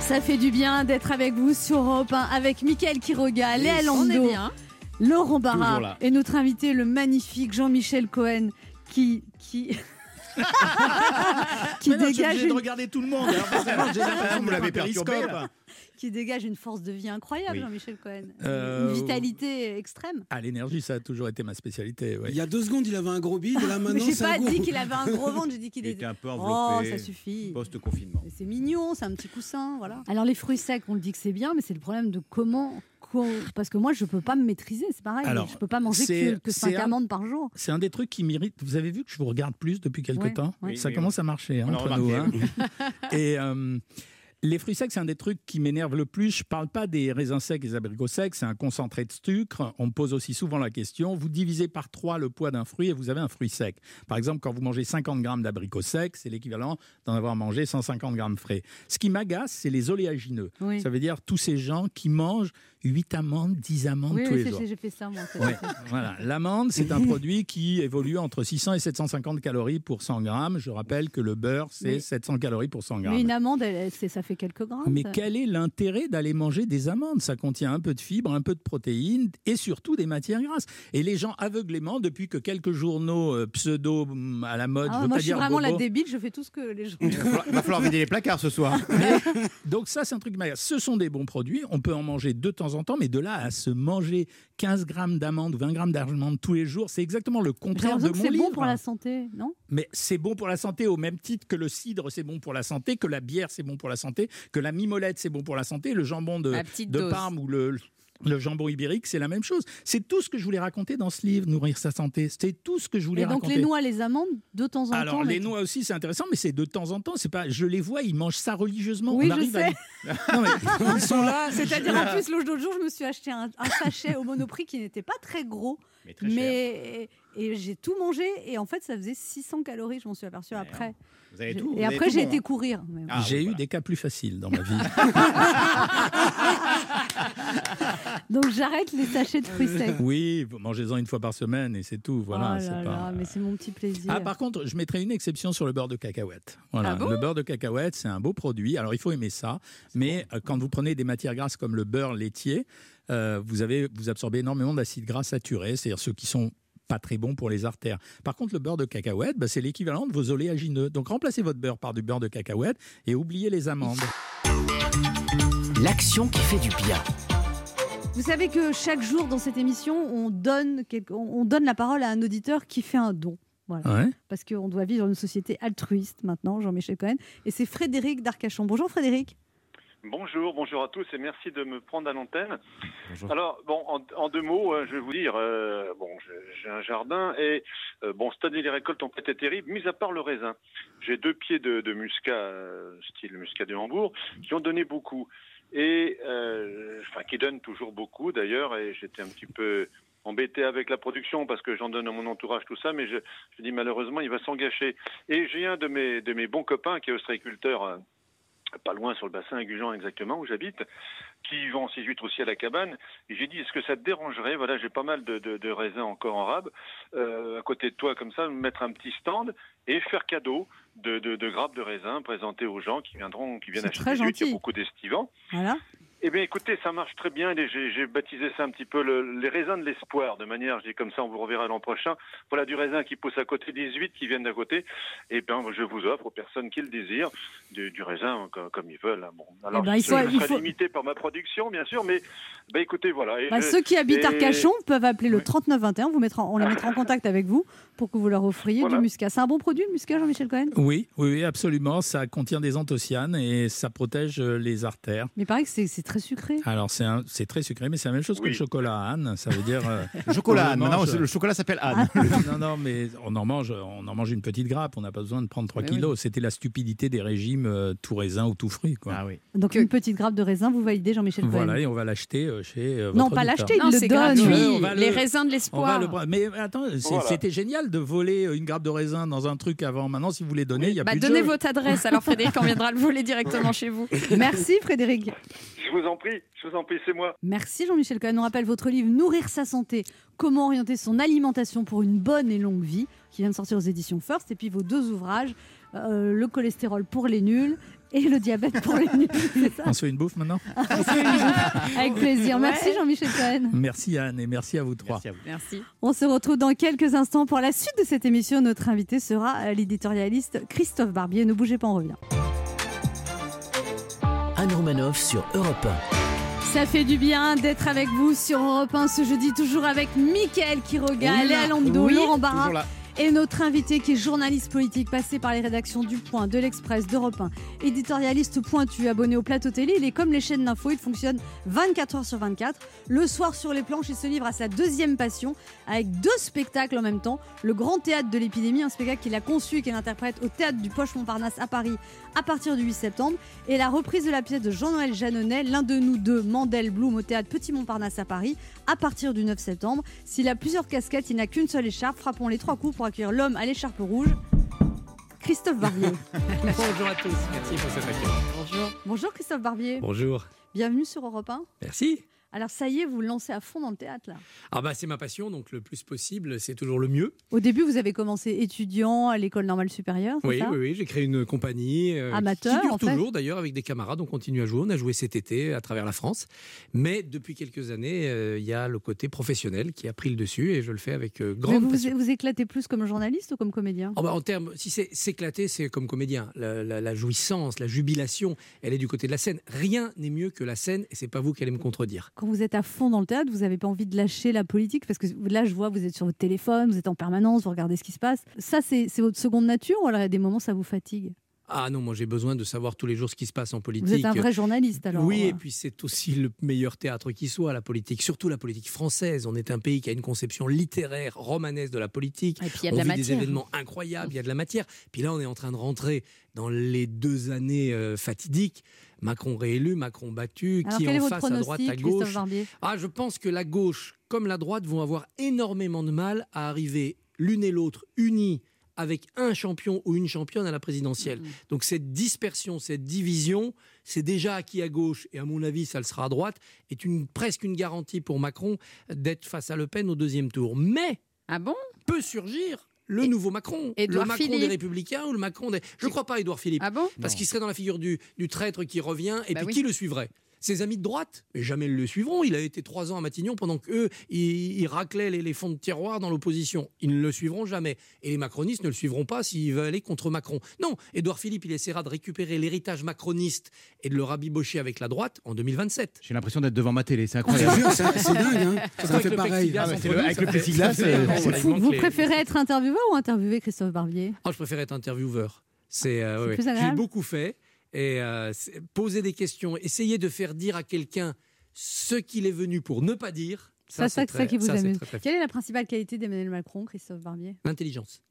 Ça fait du bien d'être avec vous sur Europe 1 avec Mickaël Quiroga, Léa On est Lando, bien. Laurent Barra et notre invité, le magnifique Jean-Michel Cohen, qui. qui... qui Mais non, je dégage obligé de une, regarder tout le monde. alors forcément, j'ai l'impression Vous de l'avez perturbé, périscope. là. qui dégage une force de vie incroyable, Oui. Jean-Michel Cohen. Euh, une vitalité extrême. Ah, l'énergie, ça a toujours été ma spécialité. ouais. Il y a deux secondes, il avait un gros bide, là maintenant, j'ai c'est pas un gros. dit qu'il avait un gros ventre, j'ai dit qu'il Il était. était un peu Oh, enveloppé. ça suffit. Post-confinement. Mais C'est mignon, c'est un petit coussin, voilà. Alors les fruits secs, on le dit que c'est bien, mais c'est le problème de comment, co- parce que moi je peux pas me maîtriser, c'est pareil. Alors, je peux pas manger que, que c'est 5 un- amandes par jour. C'est un des trucs qui m'irrite. Vous avez vu que je vous regarde plus depuis quelque Ouais, temps? ouais. Ça Oui, oui, commence à marcher hein, entre nous. hein. Et euh, les fruits secs, c'est un des trucs qui m'énerve le plus. Je parle pas des raisins secs et des abricots secs, c'est un concentré de sucre. On me pose aussi souvent la question. Vous divisez par 3 le poids d'un fruit et vous avez un fruit sec. Par exemple, quand vous mangez 50 grammes d'abricots secs, c'est l'équivalent d'en avoir mangé 150 grammes frais. Ce qui m'agace, c'est les oléagineux. Oui. Ça veut dire tous ces gens qui mangent 8 amandes, 10 amandes Oui, tous oui, les c'est- jours. j'ai fait ça moi. Ouais, voilà. L'amande, c'est un produit qui évolue entre 600 et 750 calories pour 100 grammes. Je rappelle que le beurre, c'est Mais- 700 calories pour 100 grammes. Mais une amande, elle- elle- c'est- ça fait quelques grammes. Mais quel est l'intérêt d'aller manger des amandes? Ça contient un peu de fibres, un peu de protéines et surtout des matières grasses. Et les gens aveuglément, depuis que quelques journaux euh, pseudo hum, à la mode, Ah, je veux moi pas je suis dire vraiment la débile, je fais tout ce que les gens. Il va falloir- vider les placards ce soir. Donc ça, c'est un truc. Ce sont des bons produits. On peut en manger de temps en temps, mais de là à se manger 15 grammes d'amandes ou 20 grammes d'amandes tous les jours, c'est exactement le contraire de mon c'est livre. bon pour la santé, non? Mais c'est bon pour la santé au même titre que le cidre, c'est bon pour la santé, que la bière, c'est bon pour la santé, que la mimolette, c'est bon pour la santé, le jambon de. Parme ou le, le jambon ibérique, c'est la même chose. C'est tout ce que je voulais raconter dans ce livre, Nourrir sa santé. C'était tout ce que je voulais Et donc raconter. les noix, les amandes, de temps en Alors temps. les mais- noix aussi c'est intéressant mais c'est de temps en temps c'est pas je les vois ils mangent ça religieusement Oui, on je arrive sais. à non, mais ils sont là C'est-à-dire en plus l'autre jour, je me suis acheté un, un sachet au Monoprix qui n'était pas très gros, Mais très cher. mais et j'ai tout mangé et en fait ça faisait 600 calories. Je m'en suis aperçue après. Vous avez tout. vous et avez après j'ai bon, été hein. courir. Ah, j'ai oui, eu des cas plus faciles dans ma vie Donc j'arrête les sachets de fruits secs. oui mangez-en une fois par semaine et c'est tout voilà oh c'est là pas là, mais c'est mon petit plaisir. Ah, par contre, je mettrais une exception sur le beurre de cacahuète. Voilà, Ah bon le beurre de cacahuète, c'est un beau produit. Alors, il faut aimer ça, mais euh, quand vous prenez des matières grasses comme le beurre laitier, euh, vous avez vous absorbez énormément d'acides gras saturés, c'est-à-dire ceux qui sont pas très bons pour les artères. Par contre, le beurre de cacahuète, bah, c'est l'équivalent de vos oléagineux. Donc, remplacez votre beurre par du beurre de cacahuète et oubliez les amandes. L'action qui fait du bien. Vous savez que chaque jour dans cette émission, on donne, quelque- on on donne la parole à un auditeur qui fait un don. Voilà. Ouais. Parce qu'on doit vivre dans une société altruiste maintenant, Jean-Michel Cohen. Et c'est Frédéric d'Arcachon. Bonjour Frédéric. Bonjour, bonjour à tous et merci de me prendre à l'antenne. Alors, bon, en, en deux mots, euh, je vais vous dire, euh, bon, j'ai- j'ai un jardin et, euh, bon, cette année, les récoltes ont pas été terribles, mis à part le raisin. J'ai deux pieds de, de muscat, euh, style muscat de Hambourg, qui ont donné beaucoup. Et, euh, enfin, qui donnent toujours beaucoup d'ailleurs, et j'étais un petit peu embêté avec la production parce que j'en donne à mon entourage tout ça, mais je, dis malheureusement il va s'en gâcher. Et j'ai un de mes, de mes bons copains qui est ostréiculteur euh, pas loin sur le bassin à exactement où j'habite, qui vend ses huîtres aussi à la cabane. Et j'ai dit, est-ce que ça te dérangerait Voilà, j'ai pas mal de, de, de raisins encore en rab, euh, à côté de toi comme ça, mettre un petit stand et faire cadeau de, de, de grappes de raisins présentées aux gens qui viendront, qui viennent acheter des huîtres. Il y a beaucoup d'estivants. Voilà. Eh bien, écoutez, ça marche très bien. J'ai baptisé ça un petit peu le- les raisins de l'espoir, de manière, je dis comme ça, on vous reverra l'an prochain. Voilà du raisin qui pousse à côté, 18 qui viennent d'à côté. Et bien, je vous offre aux personnes qui le désirent du, du raisin comme, comme ils veulent. hein. Bon, alors, Eh ben, il je, faut- je il serai faut- limité par ma production, bien sûr, mais bah, écoutez, voilà. Et Bah, je- ceux qui habitent et- Arcachon peuvent appeler le Ouais. 3921. Vous mettra, on les mettra en contact avec vous pour que vous leur offriez Voilà. du muscat. C'est un bon produit, le muscat, Jean-Michel Cohen? Oui, oui, oui, absolument. Ça contient des anthocyanes et ça protège euh, les artères. Mais il paraît que c'est c'est très sucré. Alors, c'est un- c'est très sucré, mais c'est la même chose que le chocolat à Anne. Ça veut dire. euh, Le chocolat, Anne. Mange. le chocolat s'appelle Anne. non, non, mais on en mange, on en mange une petite grappe. On n'a pas besoin de prendre 3 Mais kilos. C'était la stupidité des régimes euh, tout raisin ou tout fruit. Quoi. Ah oui. Donc une petite grappe de raisin, vous validez Jean-Michel Cohen Voilà, et on va l'acheter euh, chez. euh, Non, votre pas l'acheter, il Non, le donne. Les le- raisins de l'espoir. le. Mais attends, c'est- Voilà. c'était génial de voler une grappe de raisin dans un truc avant. Maintenant, si vous voulez donner, il y a Bah, plus donnez votre adresse, alors Frédéric, on viendra le voler directement chez vous. Merci Frédéric. Je vous en prie, je vous en prie, c'est moi. Merci Jean-Michel Cohen. On rappelle votre livre Nourrir sa santé, comment orienter son alimentation pour une bonne et longue vie, qui vient de sortir aux éditions First. Et puis vos deux ouvrages, euh, Le cholestérol pour les nuls et Le diabète pour les nuls. Ça On se fait une bouffe maintenant Avec plaisir. Merci Jean-Michel Cohen. Merci Anne et merci à vous trois. Merci à vous. Merci. On se retrouve dans quelques instants pour la suite de cette émission. Notre invité sera euh, l'éditorialiste Christophe Barbier. Ne bougez pas, on revient. Sur Europe Ça fait du bien d'être avec vous sur Europe 1 ce jeudi, toujours avec Mickaël Quiroga, Oui, Léa Lando, oui, Laurent Barra et notre invité qui est journaliste politique passé par les rédactions du Point, de l'Express, d'Europe 1, éditorialiste pointu, abonné au plateau télé. Il est comme les chaînes d'infos, il fonctionne 24 heures sur 24. Le soir sur les planches, il se livre à sa deuxième passion avec deux spectacles en même temps. Le Grand Théâtre de l'épidémie, un spectacle qu'il a conçu et qu'il interprète au Théâtre du Poche Montparnasse à Paris à partir du 8 septembre. Et la reprise de la pièce de Jean-Noël Jeannonnet, l'un de nous deux, Mandel Bloom au Théâtre Petit Montparnasse à Paris à partir du 9 septembre. S'il a plusieurs casquettes, il n'a qu'une seule écharpe. Frappons les trois coups pour accueillir l'homme à l'écharpe rouge, Christophe Barbier. Bonjour à tous, merci pour cet accueil. Bonjour. Bonjour Christophe Barbier. Bonjour, Bienvenue sur Europe 1. merci. Alors ça y est, vous lancez à fond dans le théâtre là. Ah bah c'est ma passion, donc le plus possible, c'est toujours le mieux. Au début, vous avez commencé étudiant à l'école normale supérieure, Oui, ça? oui, oui, j'ai créé une compagnie euh, Amateur, qui dure en fait. toujours d'ailleurs avec des camarades, on continue à jouer, on a joué cet été à travers la France. Mais depuis quelques années, euh, il y a le côté professionnel qui a pris le dessus et je le fais avec euh, Mais grande vous passion. vous vous éclatez plus comme journaliste ou comme comédien? Oh bah, en termes, si c'est s'éclater, c'est comme comédien. La, la- la jouissance, la jubilation, elle est du côté de la scène. Rien n'est mieux que la scène, et c'est pas vous qui allez me contredire. Vous êtes à fond dans le théâtre, vous n'avez pas envie de lâcher la politique parce que là, je vois, vous êtes sur votre téléphone, vous êtes en permanence, vous regardez ce qui se passe. Ça, c'est votre seconde nature ou alors a des moments ça vous fatigue? Ah non, moi j'ai besoin de savoir tous les jours ce qui se passe en politique. Vous êtes un vrai journaliste alors. Oui, euh. et puis c'est aussi le meilleur théâtre qui soit, la politique, surtout la politique française. On est un pays qui a une conception littéraire, romanesque de la politique. Et puis il y a de on la vit matière. des événements incroyables, il y a de la matière. Puis là, on est en train de rentrer dans les deux années euh, fatidiques. Macron réélu, Macron battu, Alors qui en face à droite, à gauche. Ah, je pense que la gauche comme la droite vont avoir énormément de mal à arriver l'une et l'autre unies avec un champion ou une championne à la présidentielle. Donc cette dispersion, cette division, c'est déjà acquis à gauche et à mon avis ça le sera à droite, est une, presque une garantie pour Macron d'être face à Le Pen au deuxième tour. Mais Ah bon? peut surgir le nouveau Macron, Édouard le Macron des. Républicains ou le Macron des... Je ne crois pas Édouard Philippe, Ah bon? parce qu'il serait dans la figure du, du traître qui revient et Bah puis oui. qui le suivrait? Ses amis de droite, mais jamais ils le suivront. Il a été trois ans à Matignon pendant qu'eux, ils, ils raclaient les, les fonds de tiroir dans l'opposition. Ils ne le suivront jamais. Et les macronistes ne le suivront pas s'il veut aller contre Macron. Non, Édouard Philippe, il essaiera de récupérer l'héritage macroniste et de le rabibocher avec la droite en 2027. J'ai l'impression d'être devant ma télé, c'est te incroyable. c'est c'est dingue, hein. ça Avec fait le pareil. Ah le- avec ça le plexiglas, ça c'est il Vous, préférez être intervieweur ou interviewé, Christophe Barbier? Ah, je préfère être intervieweur. C'est euh, C'est ouais, plus ouais. agréable J'ai beaucoup fait et euh, poser des questions, essayer de faire dire à quelqu'un ce qu'il est venu pour ne pas dire. Ça, c'est ça très- qui vous ça, amuse. très, très Quelle est la principale qualité d'Emmanuel Macron, Christophe Barbier? L'intelligence.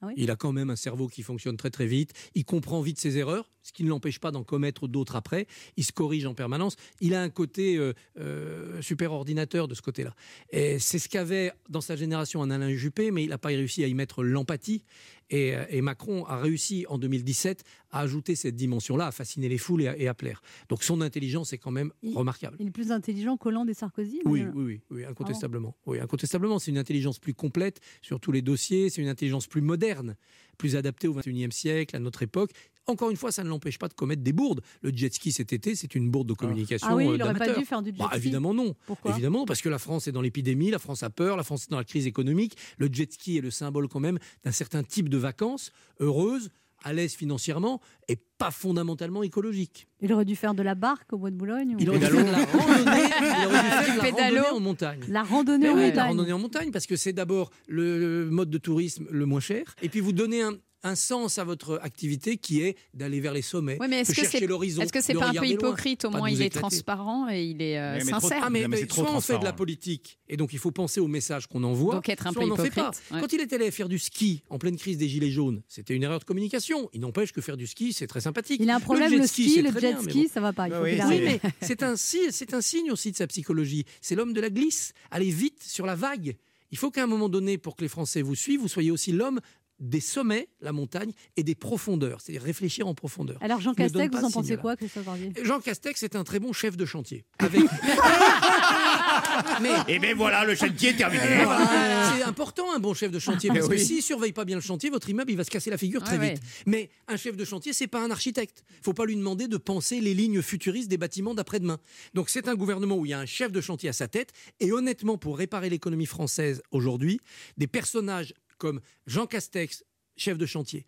Ah oui? Il a quand même un cerveau qui fonctionne très très vite. Il comprend vite ses erreurs, ce qui ne l'empêche pas d'en commettre d'autres après. Il se corrige en permanence. Il a un côté euh, euh, super ordinateur de ce côté-là. Et c'est ce qu'avait dans sa génération un Alain Juppé, mais il n'a pas réussi à y mettre l'empathie. Et, euh, et Macron a réussi en 2017 à ajouter cette dimension-là, à fasciner les foules et à, et à plaire. Donc son intelligence est quand même Il- remarquable. Il est plus intelligent qu'Hollande et Sarkozy oui, oui, oui, incontestablement. Oui, incontestablement, c'est une intelligence plus complète sur tous les dossiers, c'est une intelligence plus moderne, plus adaptée au XXIe siècle, à notre époque. Encore une fois, ça ne l'empêche pas de commettre des bourdes. Le jet ski cet été, c'est une bourde de communication Ah oui, euh, il n'aurait pas d'amateurs. dû faire du jet Bah, ski. évidemment non. Pourquoi? Évidemment, parce que la France est dans l'épidémie, la France a peur, la France est dans la crise économique. Le jet ski est le symbole quand même d'un certain type de vacances heureuses, à l'aise financièrement et pas fondamentalement écologiques. Il aurait dû faire de la barque au bois de Boulogne ou- Il aurait dû faire de la randonnée, il aurait dû faire de la Pédalo. randonnée en montagne. La randonnée en oui, la montagne. randonnée en montagne, parce que c'est d'abord le mode de tourisme le moins cher, et puis vous donnez un, un sens à votre activité qui est d'aller vers les sommets, Oui, mais est-ce de que chercher c'est l'horizon, est-ce que c'est de pas un peu loin. hypocrite Au moins, il est transparent et il est euh, Mais- mais trop- sincère. Ah mais, Non, mais soit on fait de la politique et donc il faut penser au message qu'on envoie. Donc être un soit peu on n'en fait pas. ouais. Quand il est allé faire du ski en pleine crise des gilets jaunes, c'était une erreur de communication. Il n'empêche que faire du ski c'est très sympathique. Il a un problème, jet le ski, le jet bien, ski, bon. ça va pas. Il faut Oui, mais c'est un, c'est un signe aussi de sa psychologie. C'est l'homme de la glisse. Allez vite sur la vague. Il faut qu'à un moment donné, pour que les Français vous suivent, vous soyez aussi l'homme des sommets, la montagne, et des profondeurs, c'est-à-dire réfléchir en profondeur. Alors Jean Castex, vous en pensez quoi, Christophe Barbier? Jean Castex est un très bon chef de chantier. Avec... Mais Et bien voilà, le chantier est terminé. voilà, c'est important un bon chef de chantier parce Oui. que s'il surveille pas bien le chantier, votre immeuble il va se casser la figure très Ouais, vite. Mais un chef de chantier, c'est pas un architecte. Faut pas lui demander de penser les lignes futuristes des bâtiments d'après-demain. Donc c'est un gouvernement où il y a un chef de chantier à sa tête et honnêtement pour réparer l'économie française aujourd'hui, des personnages comme Jean Castex, chef de chantier,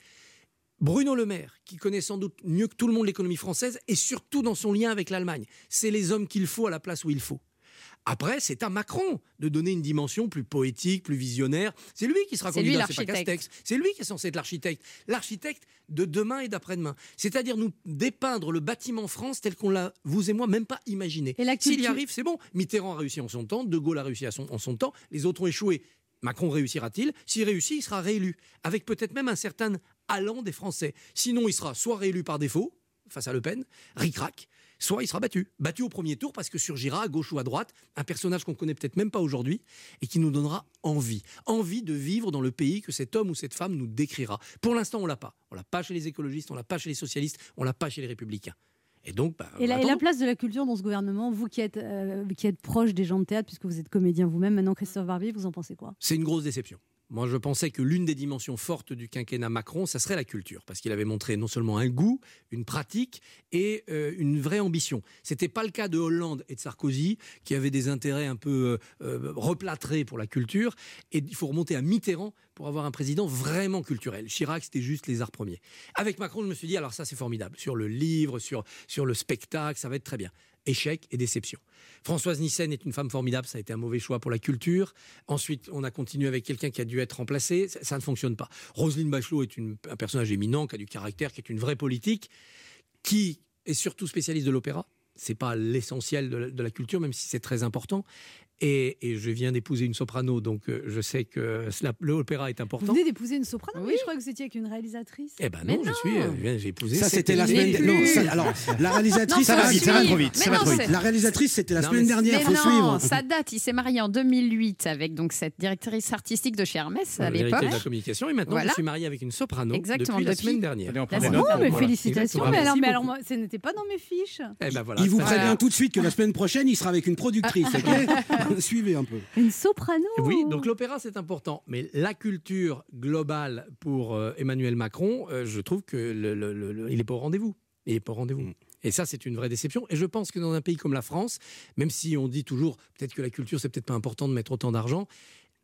Bruno Le Maire, qui connaît sans doute mieux que tout le monde l'économie française et surtout dans son lien avec l'Allemagne. C'est les hommes qu'il faut à la place où il faut. Après, c'est à Macron de donner une dimension plus poétique, plus visionnaire. C'est lui qui sera candidat, c'est pas l'architecte. Castex. C'est lui qui est censé être l'architecte. L'architecte de demain et d'après-demain. C'est-à-dire nous dépeindre le bâtiment France tel qu'on l'a, vous et moi, même pas imaginé. S'il y arrive, c'est bon. Mitterrand a réussi en son temps, De Gaulle a réussi à son- en son temps, les autres ont échoué. Macron réussira-t-il S'il réussit, il sera réélu, avec peut-être même un certain allant des Français. Sinon, il sera soit réélu par défaut, face à Le Pen, ric-rac, soit il sera battu. Battu au premier tour parce que surgira à gauche ou à droite un personnage qu'on connaît peut-être même pas aujourd'hui et qui nous donnera envie. Envie de vivre dans le pays que cet homme ou cette femme nous décrira. Pour l'instant, on l'a pas. On l'a pas chez les écologistes, on l'a pas chez les socialistes, on l'a pas chez les républicains. Et donc, bah, Et la, et la attendons. place de la culture dans ce gouvernement, vous qui êtes, euh, qui êtes proche des gens de théâtre, puisque vous êtes comédien vous-même, maintenant Christophe Barbier, vous en pensez quoi? C'est une grosse déception. Moi, je pensais que l'une des dimensions fortes du quinquennat Macron, ça serait la culture, parce qu'il avait montré non seulement un goût, une pratique et euh, une vraie ambition. C'était pas le cas de Hollande et de Sarkozy, qui avaient des intérêts un peu euh, euh, replâtrés pour la culture. Et il faut remonter à Mitterrand pour avoir un président vraiment culturel. Chirac, c'était juste les arts premiers. Avec Macron, je me suis dit, alors ça, c'est formidable. Sur le livre, sur, sur le spectacle, ça va être très bien. Échec et déception. Françoise Nissen est une femme formidable, ça a été un mauvais choix pour la culture. Ensuite, on a continué avec quelqu'un qui a dû être remplacé, ça, ne fonctionne pas. Roselyne Bachelot est un personnage éminent, qui a du caractère, qui est une vraie politique, qui est surtout spécialiste de l'opéra. C'est pas l'essentiel de la culture, même si c'est très important. Et, et je viens d'épouser une soprano, donc euh, je sais que l'opéra est Vous important. venez d'épouser une soprano, Oui. je crois que vous étiez avec une réalisatrice. Eh ben non, je suis, euh, je viens- j'ai épousé. Ça, c'était la semaine dernière. Non, plus. ça- alors, la réalisatrice. Ça va vite, ça va trop vite, ça Mais va non, trop vite. c'est- La réalisatrice, c'était la Non, semaine dernière, Mais faut non, suivre. ça date. Il s'est marié en 2008 avec donc cette directrice artistique de chez Hermès à l'époque. de la communication. Et maintenant, Voilà. je suis marié avec une soprano Exactement, depuis la semaine dernière. Allez, on prend mais Voilà. félicitations. Mais alors, Merci mais alors beaucoup. moi, ce n'était pas dans mes fiches. Eh ben voilà, Il vous prévient tout de suite que la semaine prochaine, il sera avec une productrice. Suivez un peu. Une soprano. Oui, donc l'opéra c'est important, mais la culture globale pour euh, Emmanuel Macron, euh, je trouve que le, le- le- le- il n'est pas au rendez-vous. Il n'est pas au rendez-vous. Mm. Et ça, c'est une vraie déception. Et je pense que dans un pays comme la France, même si on dit toujours peut-être que la culture, c'est peut-être pas important de mettre autant d'argent,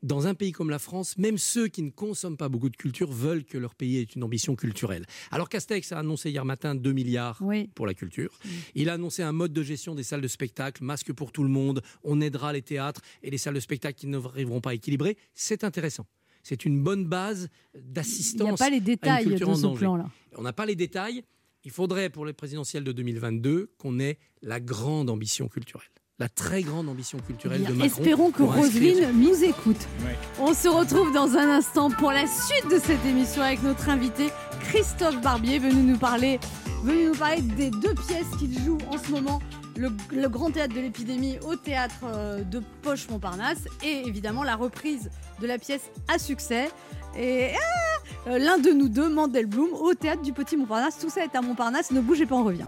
dans un pays comme la France, même ceux qui ne consomment pas beaucoup de culture veulent que leur pays ait une ambition culturelle. Alors Castex a annoncé hier matin 2 milliards Oui. pour la culture. Il a annoncé un mode de gestion des salles de spectacle, masque pour tout le monde, on aidera les théâtres et les salles de spectacle qui n'arriveront pas à équilibrer. C'est intéressant. C'est une bonne base Il n'y a d'assistance. pas les détails de ce danger. plan-là. On n'a pas les détails. Il faudrait pour les présidentielles de 2022 qu'on ait la grande ambition culturelle. La très grande ambition culturelle Bien, de Macron. Espérons que Roselyne nous écoute. Ouais. On se retrouve dans un instant pour la suite de cette émission avec notre invité Christophe Barbier, venu nous parler, venu nous parler des deux pièces qu'il joue en ce moment. Le, le Grand Théâtre de l'Épidémie au théâtre euh, de Poche Montparnasse et évidemment la reprise de la pièce à succès. Et ah, euh, l'un de nous deux, Mandelblum, au théâtre du Petit Montparnasse. Tout ça est à Montparnasse, ne bougez pas, on revient.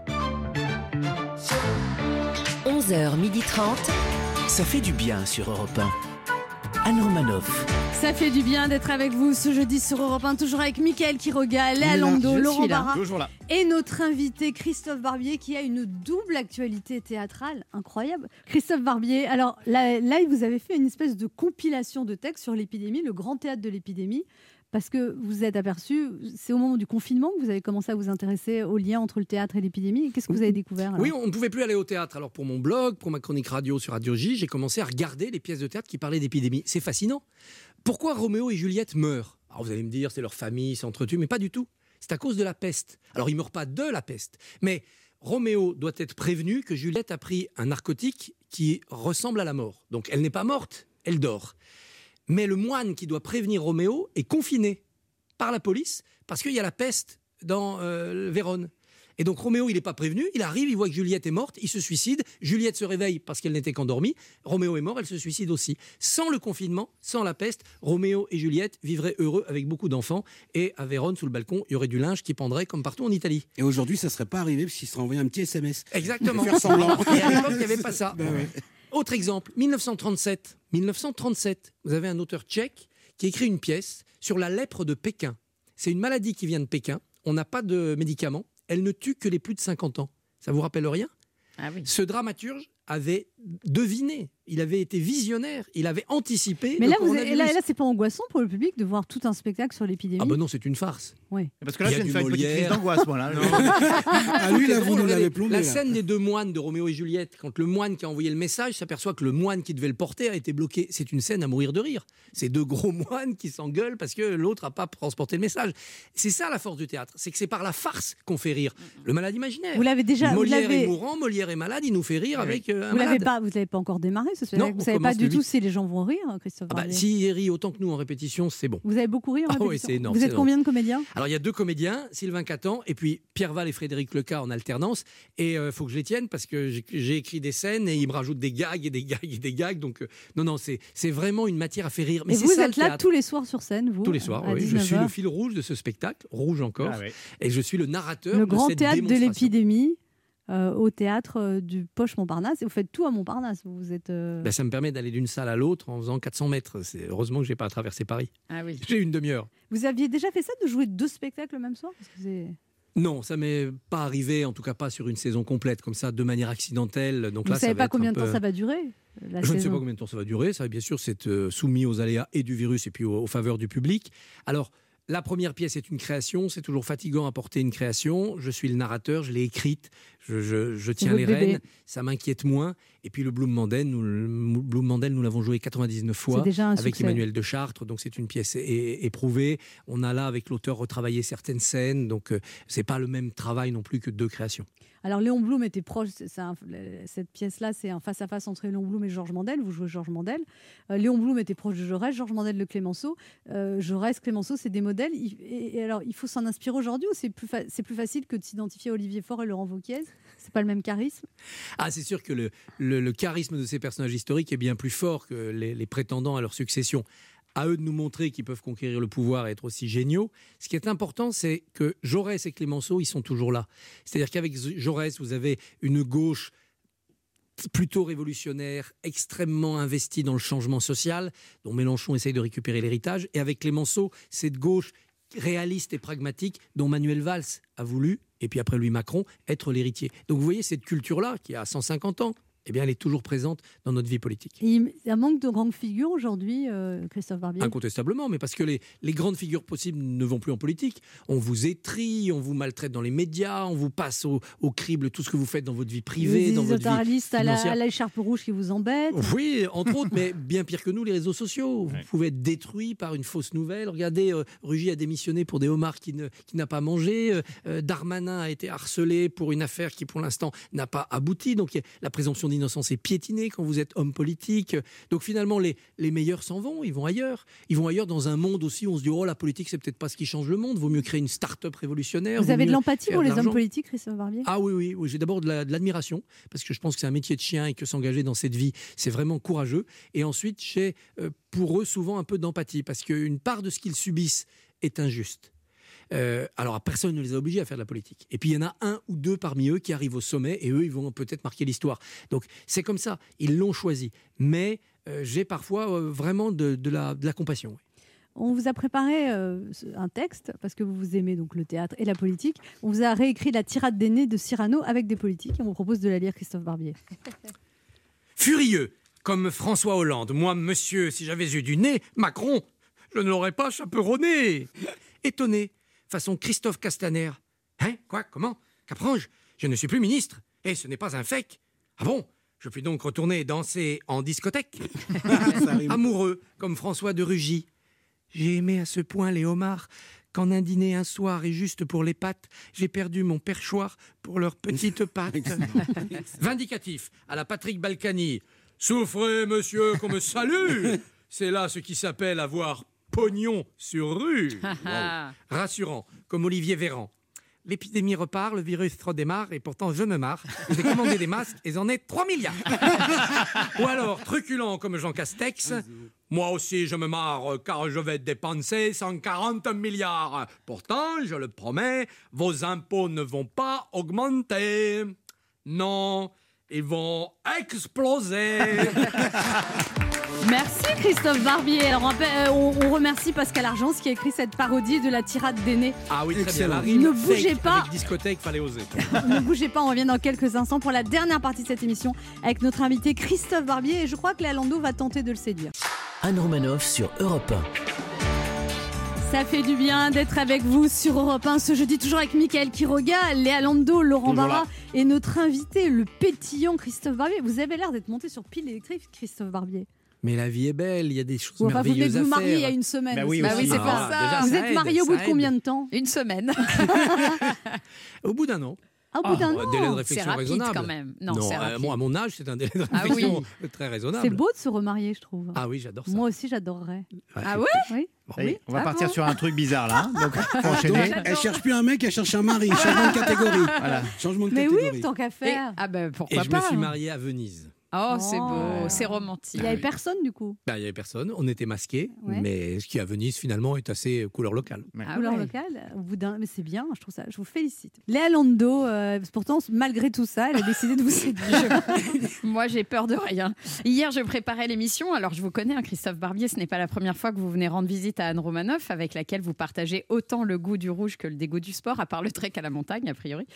11h30. Ça fait du bien sur Europe 1. Anne Romanoff. Ça fait du bien d'être avec vous ce jeudi sur Europe 1, toujours avec Mickaël Quiroga, Léa Lando, Laurent. Barra Toujours là. et notre invité Christophe Barbier qui a une double actualité théâtrale incroyable. Christophe Barbier, alors là, là, vous avez fait une espèce de compilation de textes sur l'épidémie, le grand théâtre de l'épidémie. Parce que vous êtes aperçu, c'est au moment du confinement que vous avez commencé à vous intéresser au lien entre le théâtre et l'épidémie. Qu'est-ce que vous avez découvert Oui, on ne pouvait plus aller au théâtre. Alors pour mon blog, pour ma chronique radio sur Radio J, j'ai commencé à regarder les pièces de théâtre qui parlaient d'épidémie. C'est fascinant. Pourquoi Roméo et Juliette meurent? Alors vous allez me dire, c'est leur famille, c'est entre mais pas du tout. C'est à cause de la peste. Alors ils meurent pas de la peste, mais Roméo doit être prévenu que Juliette a pris un narcotique qui ressemble à la mort. Donc elle n'est pas morte, elle dort. Mais le moine qui doit prévenir Roméo est confiné par la police parce qu'il y a la peste dans euh, Vérone. Et donc Roméo, il n'est pas prévenu, il arrive, il voit que Juliette est morte, il se suicide, Juliette se réveille parce qu'elle n'était qu'endormie, Roméo est mort, elle se suicide aussi. Sans le confinement, sans la peste, Roméo et Juliette vivraient heureux avec beaucoup d'enfants, et à Vérone, sous le balcon, il y aurait du linge qui pendrait comme partout en Italie. Et aujourd'hui, ça serait pas arrivé parce qu'il serait envoyé un petit SMS. Exactement. Faire semblant. Et à l'époque, il n'y avait pas ça. Ben ouais. Autre exemple, 1937. 1937, vous avez un auteur tchèque qui écrit une pièce sur la lèpre de Pékin. C'est une maladie qui vient de Pékin. On n'a pas de médicaments. Elle ne tue que les plus de 50 ans. Ça vous rappelle rien? Ah oui. Ce dramaturge avait deviné, il avait été visionnaire, il avait anticipé. Mais là, vous coronavirus. là, là c'est pas angoissant pour le public de voir tout un spectacle sur l'épidémie Ah ben non, c'est une farce. Oui. Parce que là, Il y je a viens de du faire une petite crise Molière. d'angoisse, moi. Là. Ah, lui, là, C'est vous nous l'avez plombé. La là. scène des deux moines de Roméo et Juliette, quand le moine qui a envoyé le message s'aperçoit que le moine qui devait le porter a été bloqué. C'est une scène à mourir de rire. C'est deux gros moines qui s'engueulent parce que l'autre n'a pas transporté le message. C'est ça la force du théâtre, c'est que c'est par la farce qu'on fait rire. Le malade imaginaire. Vous l'avez déjà. vous Molière l'avez- est mourant, Molière est malade, il nous fait rire avec euh, un Vous l'avez malade. pas, vous l'avez pas encore démarré ce spectacle. Non, vous savez pas du tout si les gens vont rire, Christophe. Ah bah, Barbier. S'il rit autant que nous en répétition, c'est bon. Vous avez beaucoup ri en Ah oui, répétition c'est énorme, Vous êtes énorme. combien de comédiens Alors il y a deux comédiens, Sylvain Catan et puis Pierre Val et Frédéric Leca en alternance. Et il faut que je les tienne parce que j'ai- écrit des scènes et ils me rajoutent des gags et des gags et des gags. Donc euh, non, non, c'est c'est vraiment une matière à faire rire. Mais Et vous ça, êtes là tous les soirs sur scène, vous Tous les soirs, oui. Je suis 19h. le fil rouge de ce spectacle, rouge encore, Ah ouais. et je suis le narrateur Le de grand cette théâtre de l'épidémie euh, au théâtre euh, du Poche Montparnasse. Et vous faites tout à Montparnasse. Vous êtes. euh, Ben, ça me permet d'aller d'une salle à l'autre en faisant 400 mètres. C'est heureusement que j'ai pas à traverser Paris. Ah oui. J'ai une demi-heure. Vous aviez déjà fait ça de jouer deux spectacles le même soir? Parce que c'est- Non, ça m'est pas arrivé, en tout cas pas sur une saison complète comme ça, de manière accidentelle. Donc Vous ne ça savez va pas combien de temps ça va durer la Je ne sais pas combien de temps ça va durer. Ça, bien sûr, c'est euh, soumis aux aléas et du virus et puis aux, aux faveurs du public. Alors, la première pièce est une création. C'est toujours fatigant à porter une création. Je suis le narrateur, je l'ai écrite, je, je- je tiens votre les bébé. rênes. Ça m'inquiète moins. Et puis le Bloom Mandel, nous, Bloom Mandel, nous l'avons joué 99 fois déjà avec succès. Emmanuel de Chartres. Donc c'est une pièce éprouvée. On a là avec l'auteur retravaillé certaines scènes. Donc euh, c'est pas le même travail non plus que deux créations. Alors Léon Blum était proche, un- cette pièce-là, c'est un face-à-face entre Léon Blum et Georges Mandel, vous jouez Georges Mandel. Euh, Léon Blum était proche de Jaurès, Georges Mandel de Clémenceau. Euh, Jaurès, Clémenceau, c'est des modèles. Et, et alors, il faut s'en inspirer aujourd'hui ou c'est plus, fa- c'est plus facile que de s'identifier à Olivier Faure et Laurent Wauquiez C'est pas le même charisme Ah, c'est sûr que le, charisme de ces personnages historiques est bien plus fort que les, les prétendants à leur succession. À eux de nous montrer qu'ils peuvent conquérir le pouvoir et être aussi géniaux. Ce qui est important, c'est que Jaurès et Clémenceau, ils sont toujours là. C'est-à-dire qu'avec Jaurès, vous avez une gauche plutôt révolutionnaire, extrêmement investie dans le changement social, dont Mélenchon essaye de récupérer l'héritage, et avec Clémenceau, cette gauche réaliste et pragmatique dont Manuel Valls a voulu, et puis après lui Macron, être l'héritier. Donc vous voyez, cette culture-là, qui a 150 ans, eh bien, elle est toujours présente dans notre vie politique. Il y a un manque de grandes figures aujourd'hui, euh, Christophe Barbier? Incontestablement, mais parce que les, les grandes figures possibles ne vont plus en politique. On vous étrie, on vous maltraite dans les médias, on vous passe au, au crible tout ce que vous faites dans votre vie privée, Les dans votre vie éditorialistes à la- financière. à l'écharpe rouge qui vous embêtent. Oui, entre autres, mais bien pire que nous, les réseaux sociaux. Vous pouvez être détruit par une fausse nouvelle. Regardez, euh, Rugy a démissionné pour des homards qui, ne- qui n'a pas mangé. Euh, euh, Darmanin a été harcelé pour une affaire qui, pour l'instant, n'a pas abouti. Donc, la présomption d'innocence est piétinée quand vous êtes homme politique. Donc, finalement, les, les meilleurs s'en vont. Ils vont ailleurs. Ils vont ailleurs dans un monde aussi où on se dit, oh, la politique, c'est peut-être pas ce qui change le monde. Vaut mieux créer une start-up révolutionnaire. Vous avez de l'empathie pour les hommes politiques, Christophe Barbier? Ah oui, oui, oui. j'ai d'abord de la- de l'admiration, parce que je pense que c'est un métier de chien et que s'engager dans cette vie, c'est vraiment courageux. Et ensuite, j'ai euh, pour eux souvent un peu d'empathie, parce qu'une part de ce qu'ils subissent est injuste. Euh, alors, personne ne les a obligés à faire de la politique. Et puis, il y en a un ou deux parmi eux qui arrivent au sommet, et eux, ils vont peut-être marquer l'histoire. Donc, c'est comme ça, ils l'ont choisi. Mais euh, j'ai parfois euh, vraiment de, de la, de la compassion. On vous a préparé euh, un texte, parce que vous aimez donc le théâtre et la politique. On vous a réécrit la tirade des nez de Cyrano avec des politiques. Et on vous propose de la lire, Christophe Barbier. Furieux, comme François Hollande. Moi, monsieur, si j'avais eu du nez, Macron, je ne l'aurais pas chaperonné. Étonné, façon Christophe Castaner. Hein? Quoi? Comment? Caprange? Je ne suis plus ministre. Et ce n'est pas un fake. Ah bon? Je puis donc retourner danser en discothèque Amoureux, comme François de Rugy. J'ai aimé à ce point les homards qu'en un dîner un soir et juste pour les pattes, j'ai perdu mon perchoir pour leurs petites pattes. Vindicatif, à la Patrick Balkany. Souffrez, monsieur, qu'on me salue C'est là ce qui s'appelle avoir pognon sur rue. Wow. Rassurant, comme Olivier Véran. l'épidémie repart, le virus redémarre et pourtant je me marre. J'ai commandé des masques et j'en ai 3 milliards. Ou alors, truculent comme Jean Castex, moi aussi je me marre car je vais dépenser 140 milliards. Pourtant, je le promets, vos impôts ne vont pas augmenter. Non, ils vont exploser. Merci Christophe Barbier. Alors, on, euh, on- remercie Pascal Argence qui a écrit cette parodie de la tirade d'aîné. Ah oui, très bien. Ne fake bougez pas. Avec discothèque, fallait oser. ne bougez pas, on revient dans quelques instants pour la dernière partie de cette émission avec notre invité Christophe Barbier et je crois que Léa Landau va tenter de le séduire. Anne Romanoff sur Europe Ça fait du bien d'être avec vous sur Europe 1 ce jeudi, toujours avec Mickaël Quiroga, Léa Lando, Laurent Barra et notre invité, le pétillant Christophe Barbier. Vous avez l'air d'être monté sur pile électrique, Christophe Barbier. Mais la vie est belle, il y a des choses enfin, vous venez merveilleuses de vous marier il y a une semaine. Bah oui. Bah oui, c'est pour Ah, ça. déjà, Vous ça êtes marié au bout de aide. combien de temps? Une semaine. Au bout d'un an. Au bout d'un Un an. délai de réflexion rapide raisonnable. quand même. Non, Non, c'est euh, moi, à mon âge, c'est un délai de Ah oui. réflexion très raisonnable. C'est beau de se remarier, je trouve. Ah oui, j'adore ça. Moi aussi, j'adorerais. Ah ouais? Oui. Est, on va Ah partir bon sur un truc bizarre là. hein. Donc, Donc, elle cherche plus un mec, elle cherche un mari. Changement de catégorie. Voilà. Changement de Mais catégorie. oui, tant qu'à Et- faire. ah ben Et pourquoi je pas me suis hein. marié à Venise. Oh, c'est Oh. beau, c'est Il romantique. n'y avait personne du coup. Bah, il n'y avait personne, on était masqués, Ouais. mais ce qui à Venise finalement est assez couleur locale. Ah couleur ouais. locale, au bout d'un. Mais c'est bien, je trouve ça. Je vous félicite. Léa Lando, euh, pourtant, malgré tout ça, elle a décidé de vous séduire. Moi, j'ai peur de rien. Hier, je préparais l'émission. Alors, je vous connais, hein, Christophe Barbier. Ce n'est pas la première fois que vous venez rendre visite à Anne Romanoff, avec laquelle vous partagez autant le goût du rouge que le dégoût du sport, à part le trek à la montagne, a priori.